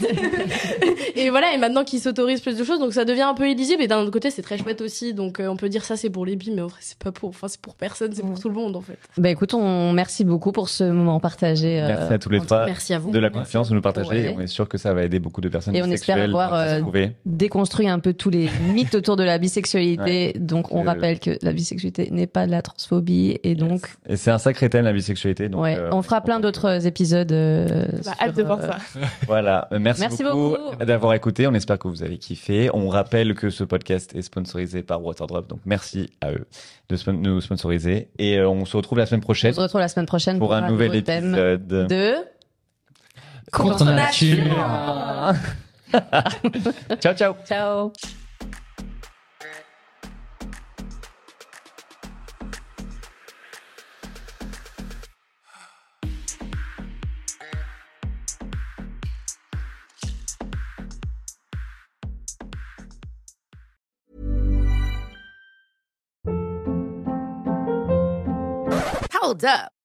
et voilà, et maintenant qu'ils s'autorisent plus de choses, donc ça devient un peu illisible. Et d'un autre côté, c'est très chouette aussi. Donc euh, on peut dire ça, c'est pour les bi, mais en vrai, c'est pas pour, enfin, c'est pour personne, c'est pour tout le monde en fait. Bah écoute, on merci beaucoup pour ce moment partagé. euh, Merci à tous les trois. Merci à vous. De la confiance, de nous partager. Ouais. Et on est sûr que ça va aider beaucoup de personnes Et on espère avoir euh, trouver. déconstruit un peu tous les [LAUGHS] mythes autour de la bisexualité. Donc on Euh, rappelle que la bisexualité n'est pas de la transphobie et donc Et c'est un sacré thème, la bisexualité. Donc, ouais, euh, on fera plein d'autres épisodes. euh, Bah, sur, hâte de voir euh, ça. [LAUGHS] Voilà, Euh, merci, Merci beaucoup, beaucoup. d'avoir écouté. On espère que vous avez kiffé. On rappelle que ce podcast est sponsorisé par Waterdrop, donc merci à eux de spon- nous sponsoriser. Et euh, on se retrouve la semaine On prochaine se retrouve la semaine prochaine pour un nouvel thème épisode. de Contre nature. [LAUGHS] ciao, ciao. Ciao. Hold up.